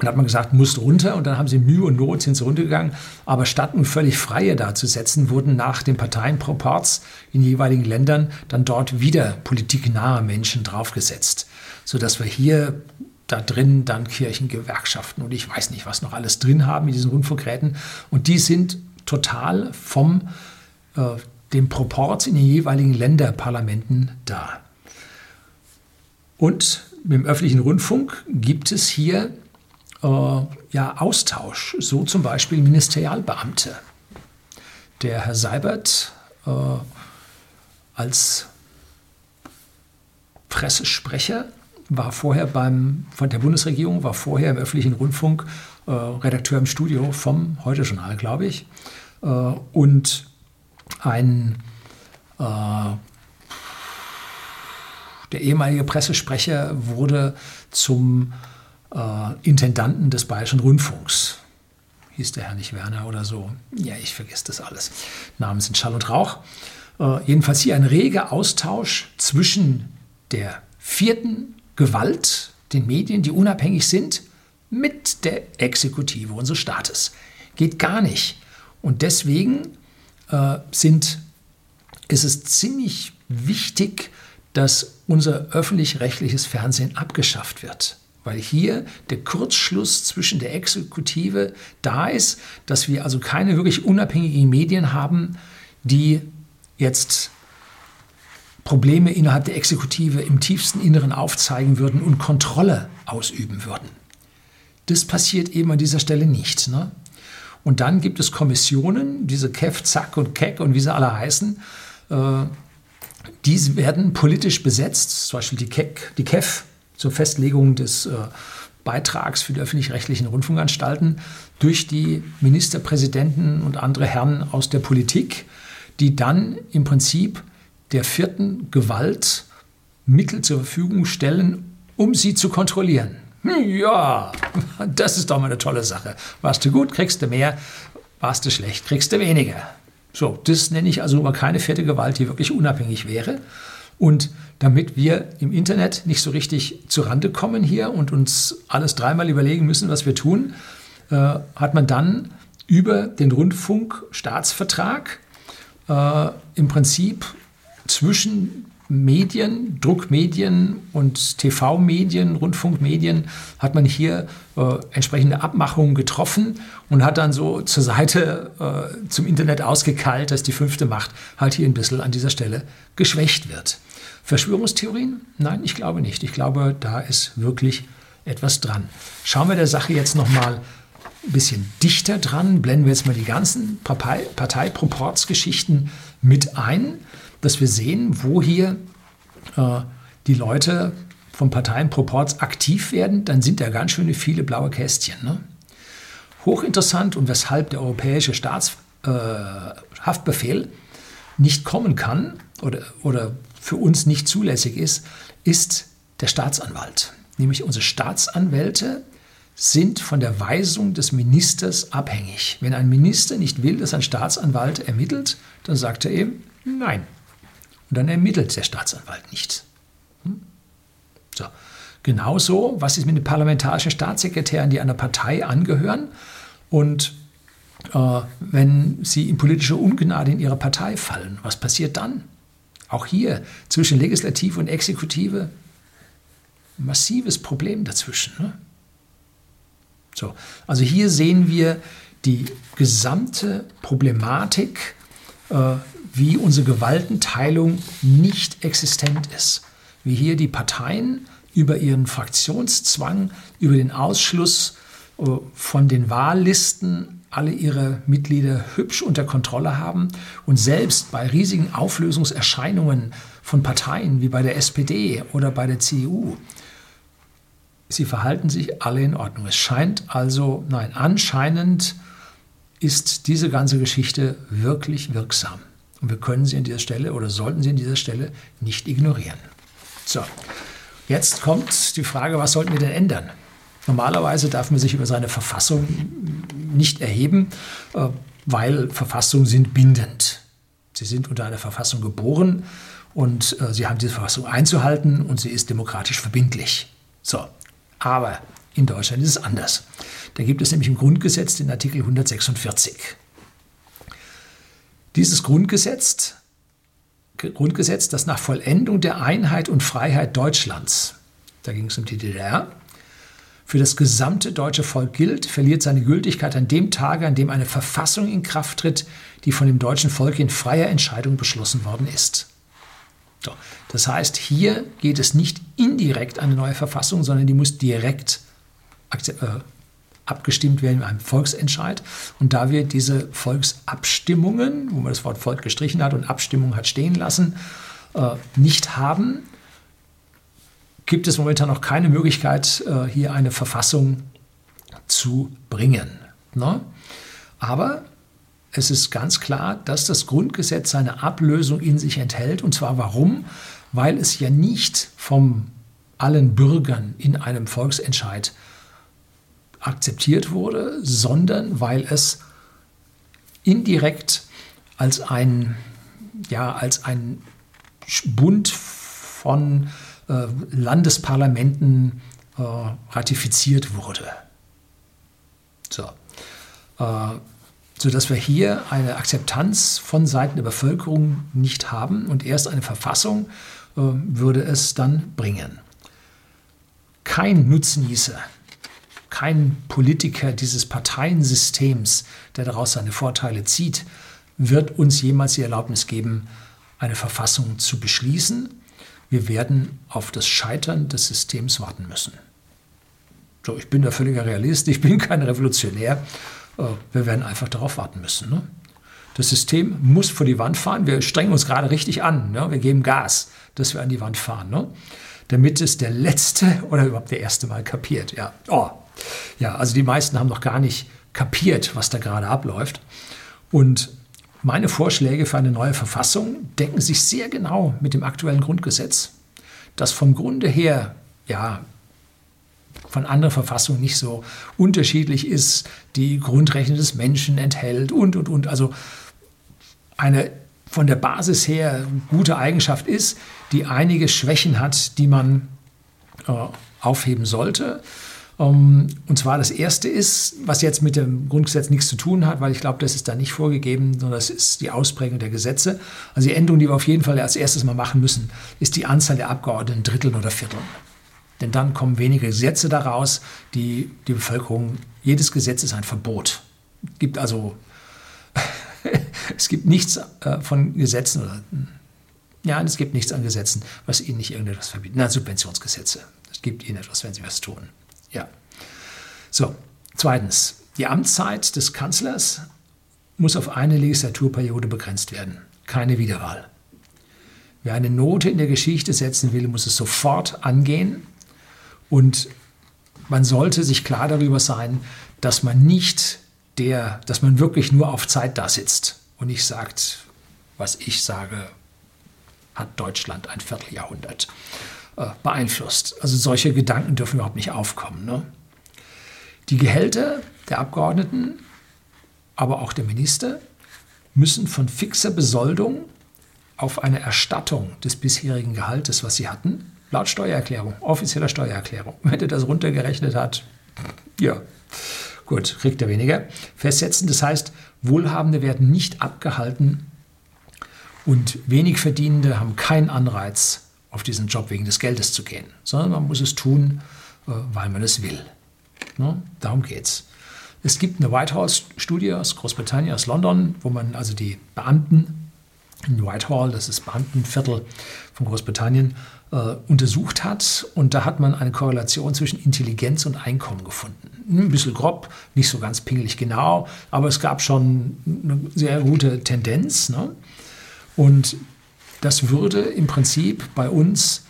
Und hat man gesagt, musst runter. Und dann haben sie Mühe und Not, sind sie runtergegangen. Aber statt nun völlig Freie da zu setzen, wurden nach den Parteienproports in jeweiligen Ländern dann dort wieder politiknahe Menschen draufgesetzt. Sodass wir hier da drin dann Kirchengewerkschaften und ich weiß nicht, was noch alles drin haben in diesen Rundfunkräten. Und die sind total vom äh, dem Proport in den jeweiligen Länderparlamenten da. Und mit dem öffentlichen Rundfunk gibt es hier äh, ja, Austausch, so zum Beispiel Ministerialbeamte. Der Herr Seibert äh, als Pressesprecher war vorher beim, von der Bundesregierung, war vorher im öffentlichen Rundfunk äh, Redakteur im Studio vom Heute-Journal, glaube ich. Äh, und ein äh, der ehemalige Pressesprecher wurde zum äh, Intendanten des Bayerischen Rundfunks. Hieß der Herr nicht Werner oder so. Ja, ich vergesse das alles. Namen sind Schall und Rauch. Äh, jedenfalls hier ein reger Austausch zwischen der vierten Gewalt, den Medien, die unabhängig sind, mit der Exekutive unseres Staates. Geht gar nicht. Und deswegen äh, sind, ist es ziemlich wichtig, dass unser öffentlich-rechtliches Fernsehen abgeschafft wird. Weil hier der Kurzschluss zwischen der Exekutive da ist, dass wir also keine wirklich unabhängigen Medien haben, die jetzt Probleme innerhalb der Exekutive im tiefsten Inneren aufzeigen würden und Kontrolle ausüben würden. Das passiert eben an dieser Stelle nicht. Ne? Und dann gibt es Kommissionen, diese KEF, ZAK und KEK und wie sie alle heißen, äh, die werden politisch besetzt, zum Beispiel die, KEK, die KEF zur Festlegung des äh, Beitrags für die öffentlich-rechtlichen Rundfunkanstalten durch die Ministerpräsidenten und andere Herren aus der Politik, die dann im Prinzip der vierten Gewalt Mittel zur Verfügung stellen, um sie zu kontrollieren. Hm, ja, das ist doch mal eine tolle Sache. Warst du gut, kriegst du mehr. Warst du schlecht, kriegst du weniger. So, das nenne ich also aber keine vierte Gewalt, die wirklich unabhängig wäre. Und damit wir im Internet nicht so richtig zurande kommen hier und uns alles dreimal überlegen müssen, was wir tun, äh, hat man dann über den Rundfunkstaatsvertrag äh, im Prinzip zwischen Medien, Druckmedien und TV-Medien, Rundfunkmedien hat man hier äh, entsprechende Abmachungen getroffen und hat dann so zur Seite äh, zum Internet ausgekeilt, dass die fünfte Macht halt hier ein bisschen an dieser Stelle geschwächt wird. Verschwörungstheorien? Nein, ich glaube nicht. Ich glaube, da ist wirklich etwas dran. Schauen wir der Sache jetzt nochmal ein bisschen dichter dran, blenden wir jetzt mal die ganzen Partei Parteiproportsgeschichten mit ein dass wir sehen, wo hier äh, die Leute von Parteienproports aktiv werden, dann sind da ganz schöne viele blaue Kästchen. Ne? Hochinteressant und weshalb der europäische Staatshaftbefehl äh, nicht kommen kann oder, oder für uns nicht zulässig ist, ist der Staatsanwalt. Nämlich unsere Staatsanwälte sind von der Weisung des Ministers abhängig. Wenn ein Minister nicht will, dass ein Staatsanwalt ermittelt, dann sagt er eben Nein. Und dann ermittelt der Staatsanwalt nichts. Hm? So. Genauso, was ist mit den parlamentarischen Staatssekretären, die einer Partei angehören und äh, wenn sie in politische Ungnade in ihrer Partei fallen, was passiert dann? Auch hier zwischen Legislative und Exekutive massives Problem dazwischen. Ne? So, also hier sehen wir die gesamte Problematik äh, wie unsere Gewaltenteilung nicht existent ist. Wie hier die Parteien über ihren Fraktionszwang, über den Ausschluss äh, von den Wahllisten alle ihre Mitglieder hübsch unter Kontrolle haben und selbst bei riesigen Auflösungserscheinungen von Parteien wie bei der SPD oder bei der CDU, sie verhalten sich alle in Ordnung. Es scheint also, nein, anscheinend ist diese ganze Geschichte wirklich wirksam. Und wir können sie an dieser Stelle oder sollten sie an dieser Stelle nicht ignorieren. So, jetzt kommt die Frage, was sollten wir denn ändern? Normalerweise darf man sich über seine Verfassung nicht erheben, äh, weil Verfassungen sind bindend. Sie sind unter einer Verfassung geboren und äh, sie haben diese Verfassung einzuhalten und sie ist demokratisch verbindlich. So, aber in Deutschland ist es anders. Da gibt es nämlich im Grundgesetz den Artikel 146. Dieses Grundgesetz, Grundgesetz, das nach Vollendung der Einheit und Freiheit Deutschlands, da ging es um die DDR, für das gesamte deutsche Volk gilt, verliert seine Gültigkeit an dem Tage, an dem eine Verfassung in Kraft tritt, die von dem deutschen Volk in freier Entscheidung beschlossen worden ist. So, das heißt, hier geht es nicht indirekt an eine neue Verfassung, sondern die muss direkt äh, abgestimmt werden in einem Volksentscheid. Und da wir diese Volksabstimmungen, wo man das Wort Volk gestrichen hat und Abstimmung hat stehen lassen, äh, nicht haben, gibt es momentan noch keine Möglichkeit, äh, hier eine Verfassung zu bringen. Ne? Aber es ist ganz klar, dass das Grundgesetz seine Ablösung in sich enthält. Und zwar warum? Weil es ja nicht von allen Bürgern in einem Volksentscheid akzeptiert wurde, sondern weil es indirekt als ein, ja, als ein Bund von äh, Landesparlamenten äh, ratifiziert wurde. So. Äh, sodass wir hier eine Akzeptanz von Seiten der Bevölkerung nicht haben und erst eine Verfassung äh, würde es dann bringen. Kein Nutznießer, kein Politiker dieses Parteiensystems, der daraus seine Vorteile zieht, wird uns jemals die Erlaubnis geben, eine Verfassung zu beschließen wir werden auf das Scheitern des Systems warten müssen. So, ich bin da völliger Realist, ich bin kein Revolutionär. Äh, wir werden einfach darauf warten müssen. Ne? Das System muss vor die Wand fahren. Wir strengen uns gerade richtig an. Ne? Wir geben Gas, dass wir an die Wand fahren. Ne? Damit es der letzte oder überhaupt der erste Mal kapiert. Ja. Oh. Ja, also die meisten haben noch gar nicht kapiert, was da gerade abläuft. Und meine Vorschläge für eine neue Verfassung decken sich sehr genau mit dem aktuellen Grundgesetz, das vom Grunde her ja von anderen Verfassungen nicht so unterschiedlich ist, die Grundrechte des Menschen enthält und und und. Also eine von der Basis her gute Eigenschaft ist, die einige Schwächen hat, die man äh, aufheben sollte. Ähm, und zwar das erste ist, was jetzt mit dem Grundgesetz nichts zu tun hat, weil ich glaube, das ist da nicht vorgegeben, sondern das ist die Ausprägung der Gesetze. Also die Änderung, die wir auf jeden Fall als erstes mal machen müssen, ist die Anzahl der Abgeordneten Dritteln oder Vierteln. Denn dann kommen weniger Gesetze daraus, die die Bevölkerung, jedes Gesetz ist ein Verbot. Es gibt also, es gibt nichts äh, von Gesetzen oder, ja, es gibt nichts an Gesetzen, was ihnen nicht irgendetwas verbietet. Na, Subventionsgesetze. Es gibt ihnen etwas, wenn sie was tun. Ja. So, zweitens. Die Amtszeit des Kanzlers muss auf eine Legislaturperiode begrenzt werden. Keine Wiederwahl. Wer eine Note in der Geschichte setzen will, muss es sofort angehen. Und man sollte sich klar darüber sein, dass man nicht der, dass man wirklich nur auf Zeit da sitzt und nicht sagt, was ich sage, hat Deutschland ein Vierteljahrhundert. Äh, beeinflusst. Also solche Gedanken dürfen überhaupt nicht aufkommen. Ne? Die Gehälter der Abgeordneten, aber auch der Minister, müssen von fixer Besoldung auf eine Erstattung des bisherigen Gehaltes, was sie hatten, laut Steuererklärung, offizieller Steuererklärung, wenn er das runtergerechnet hat, ja, gut, kriegt er weniger, festsetzen. Das heißt, Wohlhabende werden nicht abgehalten und wenig Verdienende haben keinen Anreiz, auf diesen Job wegen des Geldes zu gehen, sondern man muss es tun, äh, weil man es will. Ne? Darum geht's. Es gibt eine White House-Studie aus Großbritannien, aus London, wo man also die Beamten in Whitehall, das ist Beamtenviertel von Großbritannien, äh, untersucht hat. Und da hat man eine Korrelation zwischen Intelligenz und Einkommen gefunden. Ein bisschen grob, nicht so ganz pingelig genau, aber es gab schon eine sehr gute Tendenz. Ne? Und das würde im Prinzip bei uns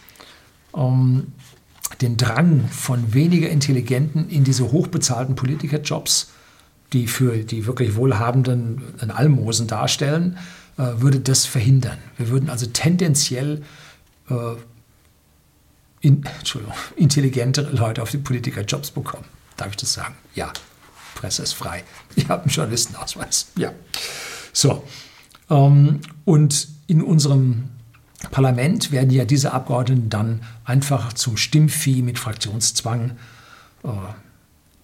ähm, den Drang von weniger Intelligenten in diese hochbezahlten Politikerjobs, die für die wirklich Wohlhabenden ein Almosen darstellen, äh, würde das verhindern. Wir würden also tendenziell äh, in, intelligentere Leute auf die Politikerjobs bekommen. Darf ich das sagen? Ja. Presse ist frei. Ich habe einen Journalistenausweis. Ja. So. Ähm, und in unserem Parlament werden ja diese Abgeordneten dann einfach zum Stimmvieh mit Fraktionszwang. Äh,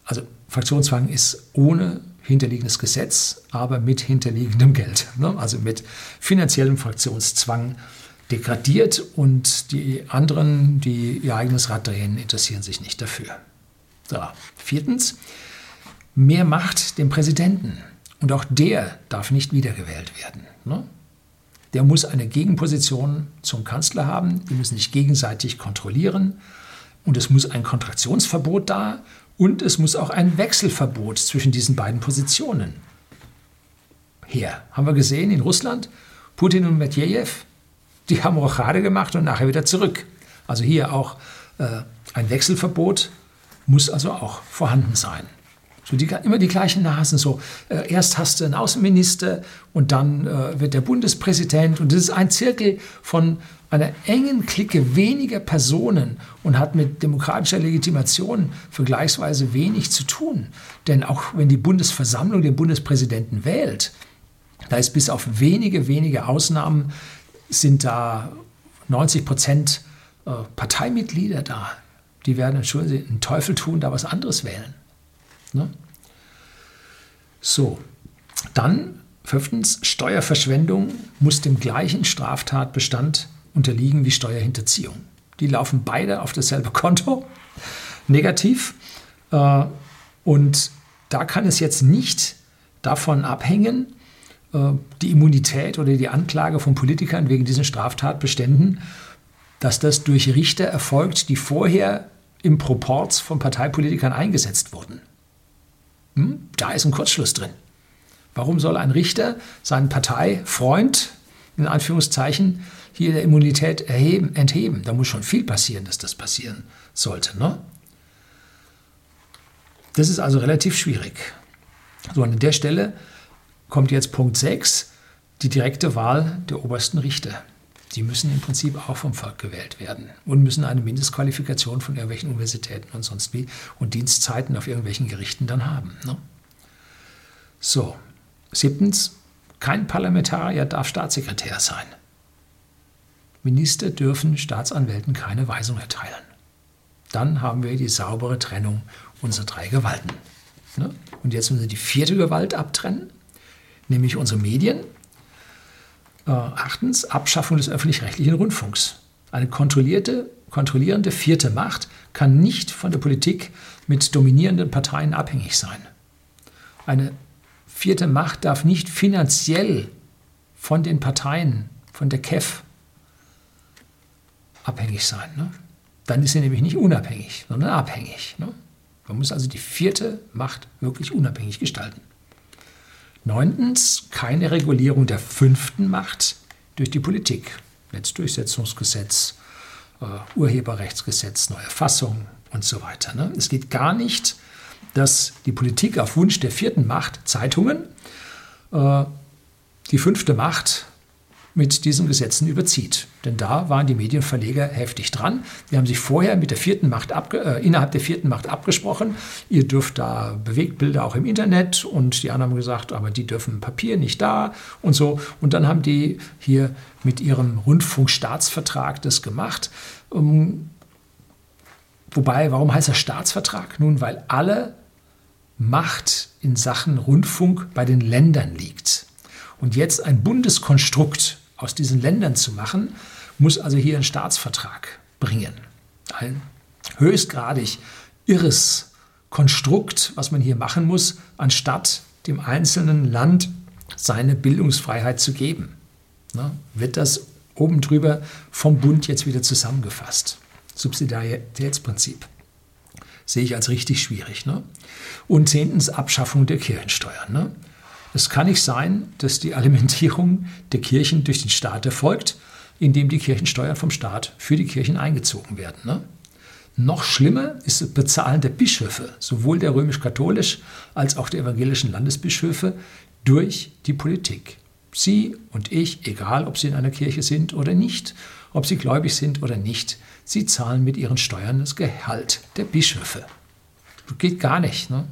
also Fraktionszwang ist ohne hinterliegendes Gesetz, aber mit hinterliegendem Geld. Ne? Also mit finanziellem Fraktionszwang degradiert und die anderen, die ihr eigenes Rad drehen, interessieren sich nicht dafür. So. Viertens, mehr Macht dem Präsidenten. Und auch der darf nicht wiedergewählt werden. Ne? Der muss eine Gegenposition zum Kanzler haben. Die müssen sich gegenseitig kontrollieren. Und es muss ein Kontraktionsverbot da und es muss auch ein Wechselverbot zwischen diesen beiden Positionen her. Haben wir gesehen in Russland, Putin und Medvedev, die haben Rochade gemacht und nachher wieder zurück. Also hier auch äh, ein Wechselverbot muss also auch vorhanden sein. So die, immer die gleichen Nasen. So äh, erst hast du einen Außenminister und dann äh, wird der Bundespräsident und das ist ein Zirkel von einer engen Clique weniger Personen und hat mit demokratischer Legitimation vergleichsweise wenig zu tun. Denn auch wenn die Bundesversammlung den Bundespräsidenten wählt, da ist bis auf wenige, wenige Ausnahmen sind da 90 Prozent äh, Parteimitglieder da. Die werden, entschuldigen Sie, einen Teufel tun, da was anderes wählen. Ne? So, dann fünftens, Steuerverschwendung muss dem gleichen Straftatbestand unterliegen wie Steuerhinterziehung. Die laufen beide auf dasselbe Konto, negativ. Äh, und da kann es jetzt nicht davon abhängen, äh, die Immunität oder die Anklage von Politikern wegen diesen Straftatbeständen, dass das durch Richter erfolgt, die vorher im Proporz von Parteipolitikern eingesetzt wurden. Hm? Da ist ein Kurzschluss drin. Warum soll ein Richter seinen Parteifreund, in Anführungszeichen, hier der Immunität erheben, entheben? Da muss schon viel passieren, dass das passieren sollte. Ne? Das ist also relativ schwierig. So, an der Stelle kommt jetzt Punkt 6, die direkte Wahl der obersten Richter. Die müssen im Prinzip auch vom Volk gewählt werden und müssen eine Mindestqualifikation von irgendwelchen Universitäten und sonst wie und Dienstzeiten auf irgendwelchen Gerichten dann haben. Ne? So, siebtens, kein Parlamentarier darf Staatssekretär sein. Minister dürfen Staatsanwälten keine Weisung erteilen. Dann haben wir die saubere Trennung unserer drei Gewalten. Ne? Und jetzt müssen wir die vierte Gewalt abtrennen, nämlich unsere Medien äh, achtens, Abschaffung des öffentlich-rechtlichen Rundfunks. Eine kontrollierte, kontrollierende vierte Macht kann nicht von der Politik mit dominierenden Parteien abhängig sein. Eine vierte Macht darf nicht finanziell von den Parteien, von der KEF abhängig sein. Ne? Dann ist sie nämlich nicht unabhängig, sondern abhängig. Ne? Man muss also die vierte Macht wirklich unabhängig gestalten. Neuntens, keine Regulierung der fünften Macht durch die Politik. Netzdurchsetzungsgesetz, äh, Urheberrechtsgesetz, neue Fassung und so weiter. Ne? Es geht gar nicht, dass die Politik auf Wunsch der vierten Macht, Zeitungen, äh, die fünfte Macht mit diesen Gesetzen überzieht. Denn da waren die Medienverleger heftig dran. Die haben sich vorher mit der vierten Macht äh, innerhalb der vierten Macht abgesprochen. Ihr dürft da Bewegtbilder auch im Internet und die anderen haben gesagt, aber die dürfen Papier nicht da und so. Und dann haben die hier mit ihrem Rundfunkstaatsvertrag das gemacht. Ähm, wobei, warum heißt das Staatsvertrag? Nun, weil alle Macht in Sachen Rundfunk bei den Ländern liegt. Und jetzt ein Bundeskonstrukt aus diesen Ländern zu machen, muss also hier einen Staatsvertrag bringen. Ein höchstgradig irres Konstrukt, was man hier machen muss, anstatt dem einzelnen Land seine Bildungsfreiheit zu geben. ne, wird das oben drüber vom Bund jetzt wieder zusammengefasst. Subsidiaritätsprinzip sehe ich als richtig schwierig. Ne? Und zehntens Abschaffung der Kirchensteuern. Ne? Es kann nicht sein, dass die Alimentierung der Kirchen durch den Staat erfolgt, indem die Kirchensteuern vom Staat für die Kirchen eingezogen werden. Ne? Noch schlimmer ist das Bezahlen der Bischöfe, sowohl der römisch-katholisch als auch der evangelischen Landesbischöfe, durch die Politik. Sie und ich, egal ob sie in einer Kirche sind oder nicht, ob sie gläubig sind oder nicht, sie zahlen mit ihren Steuern das Gehalt der Bischöfe. Das geht gar nicht. Ne?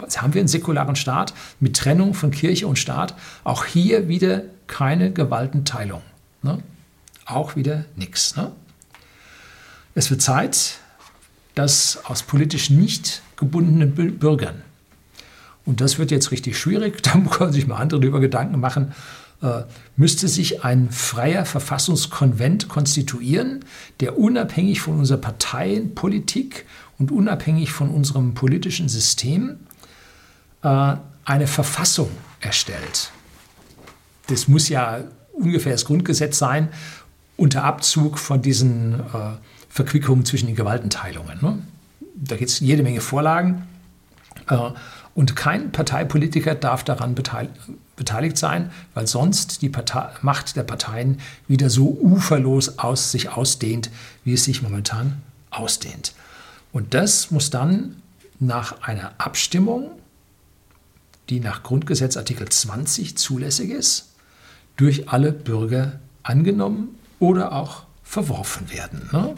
Jetzt haben wir einen säkularen Staat mit Trennung von Kirche und Staat. Auch hier wieder keine Gewaltenteilung. Ne? Auch wieder nichts. Ne? Es wird Zeit, dass aus politisch nicht gebundenen Bürgern, und das wird jetzt richtig schwierig, da können sich mal andere darüber Gedanken machen, äh, müsste sich ein freier Verfassungskonvent konstituieren, der unabhängig von unserer Parteienpolitik und unabhängig von unserem politischen System eine Verfassung erstellt. Das muss ja ungefähr das Grundgesetz sein, unter Abzug von diesen äh, Verquickungen zwischen den Gewaltenteilungen. Ne? Da gibt es jede Menge Vorlagen. Äh, und kein Parteipolitiker darf daran beteiligt sein, weil sonst die Partei, Macht der Parteien wieder so uferlos aus sich ausdehnt, wie es sich momentan ausdehnt. Und das muss dann nach einer Abstimmung, die nach Grundgesetz Artikel 20 zulässig ist, durch alle Bürger angenommen oder auch verworfen werden. Ne?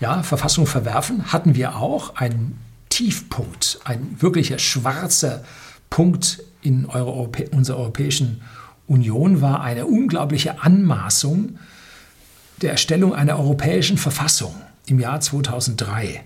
Ja, Verfassung verwerfen hatten wir auch, ein Tiefpunkt, ein wirklicher schwarzer Punkt in Europä unserer Europäischen Union war eine unglaubliche Anmaßung der Erstellung einer europäischen Verfassung im Jahr 2003.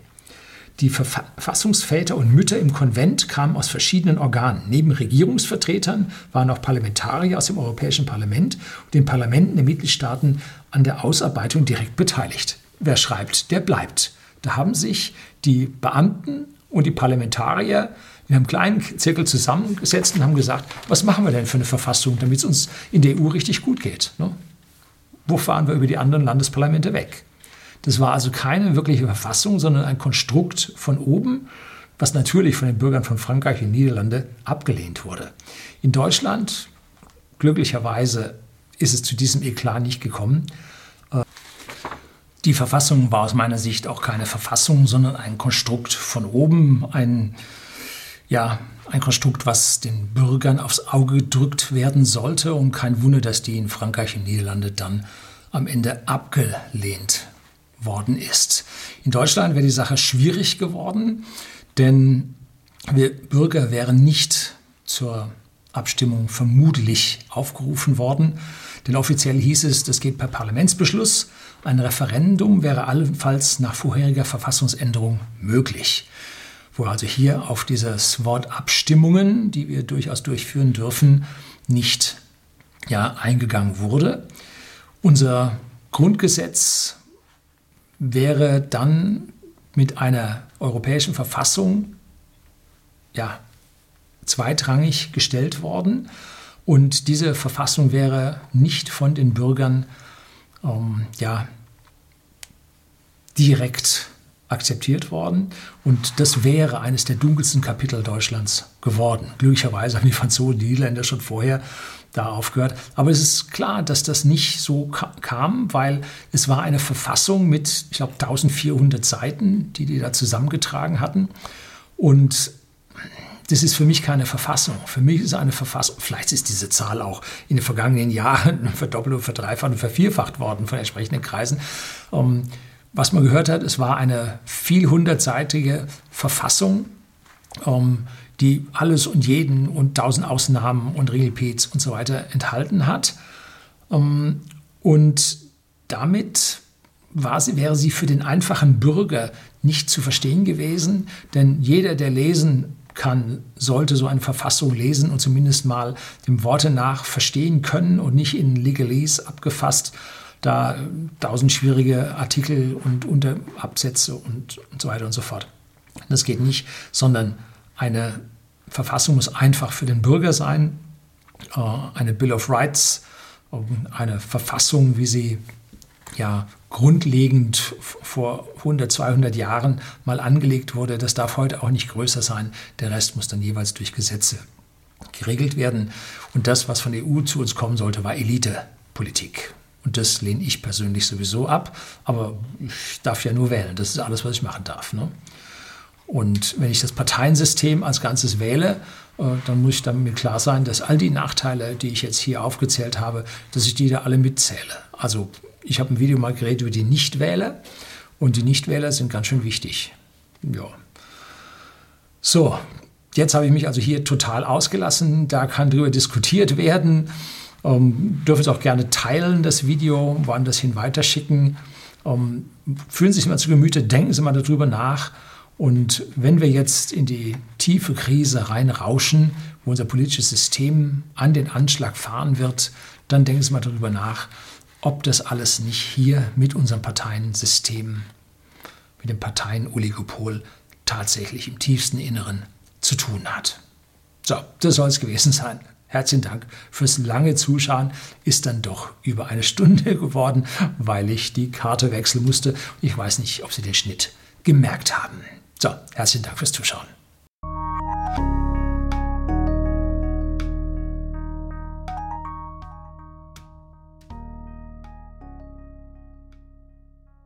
Die Verfassungsväter und Mütter im Konvent kamen aus verschiedenen Organen. Neben Regierungsvertretern waren auch Parlamentarier aus dem Europäischen Parlament und den Parlamenten der Mitgliedstaaten an der Ausarbeitung direkt beteiligt. Wer schreibt, der bleibt. Da haben sich die Beamten und die Parlamentarier in einem kleinen Zirkel zusammengesetzt und haben gesagt, was machen wir denn für eine Verfassung, damit es uns in der EU richtig gut geht? Ne? Wo fahren wir über die anderen Landesparlamente weg? Das war also keine wirkliche Verfassung, sondern ein Konstrukt von oben, was natürlich von den Bürgern von Frankreich und Niederlande abgelehnt wurde. In Deutschland, glücklicherweise, ist es zu diesem Eklat nicht gekommen. Die Verfassung war aus meiner Sicht auch keine Verfassung, sondern ein Konstrukt von oben, ein, ja, ein Konstrukt, was den Bürgern aufs Auge gedrückt werden sollte. Und kein Wunder, dass die in Frankreich und Niederlande dann am Ende abgelehnt worden ist. In Deutschland wäre die Sache schwierig geworden, denn wir Bürger wären nicht zur Abstimmung vermutlich aufgerufen worden. Denn offiziell hieß es, das geht per Parlamentsbeschluss. Ein Referendum wäre allenfalls nach vorheriger Verfassungsänderung möglich. Wo also hier auf dieses Wort Abstimmungen, die wir durchaus durchführen dürfen, nicht ja, eingegangen wurde. Unser Grundgesetz wäre dann mit einer europäischen Verfassung ja, zweitrangig gestellt worden. Und diese Verfassung wäre nicht von den Bürgern ähm, ja, direkt akzeptiert worden. Und das wäre eines der dunkelsten Kapitel Deutschlands geworden. Glücklicherweise haben die Franzosen, die Niederländer schon vorher da aufgehört. Aber es ist klar, dass das nicht so kam, weil es war eine Verfassung mit, ich glaube, 1400 Seiten, die die da zusammengetragen hatten. Und das ist für mich keine Verfassung. Für mich ist eine Verfassung, vielleicht ist diese Zahl auch in den vergangenen Jahren verdoppelt, verdreifacht und vervierfacht worden von entsprechenden Kreisen. Ähm, was man gehört hat, es war eine vielhundertseitige Verfassung, ähm, die alles und jeden und tausend Ausnahmen und Regelpeats und so weiter enthalten hat. Ähm, und damit war sie, wäre sie für den einfachen Bürger nicht zu verstehen gewesen, denn jeder, der lesen kann, sollte so eine Verfassung lesen und zumindest mal dem Worte nach verstehen können und nicht in Legalese abgefasst, da tausend schwierige Artikel und Unterabsätze und, und so weiter und so fort. Das geht nicht, sondern eine Verfassung muss einfach für den Bürger sein, äh, eine Bill of Rights eine Verfassung, wie sie ja grundlegend vor 100, 200 Jahren mal angelegt wurde, das darf heute auch nicht größer sein. Der Rest muss dann jeweils durch Gesetze geregelt werden. Und das, was von der EU zu uns kommen sollte, war Elitepolitik. Und das lehne ich persönlich sowieso ab. Aber ich darf ja nur wählen. Das ist alles, was ich machen darf. Ne? Und wenn ich das Parteiensystem als Ganzes wähle, äh, dann muss ich dann mir klar sein, dass all die Nachteile, die ich jetzt hier aufgezählt habe, dass ich die da alle mitzähle. Also ich habe ein Video mal geredet über die Nichtwähler und die Nichtwähler sind ganz schön wichtig. Ja. So, jetzt habe ich mich also hier total ausgelassen. Da kann darüber diskutiert werden. Ähm, dürfen Sie auch gerne teilen, das Video, woanders hin weiterschicken. Ähm, fühlen Sie sich mal zu Gemüte, denken Sie mal darüber nach. Und wenn wir jetzt in die tiefe Krise reinrauschen, wo unser politisches System an den Anschlag fahren wird, dann denken Sie mal darüber nach, ob das alles nicht hier mit unserem Parteiensystem, mit dem Parteienoligopol tatsächlich im tiefsten Inneren zu tun hat. So, das soll es gewesen sein. Herzlichen Dank fürs lange Zuschauen. Ist dann doch über eine Stunde geworden, weil ich die Karte wechseln musste. Ich weiß nicht, ob Sie den Schnitt gemerkt haben. So, herzlichen Dank fürs Zuschauen.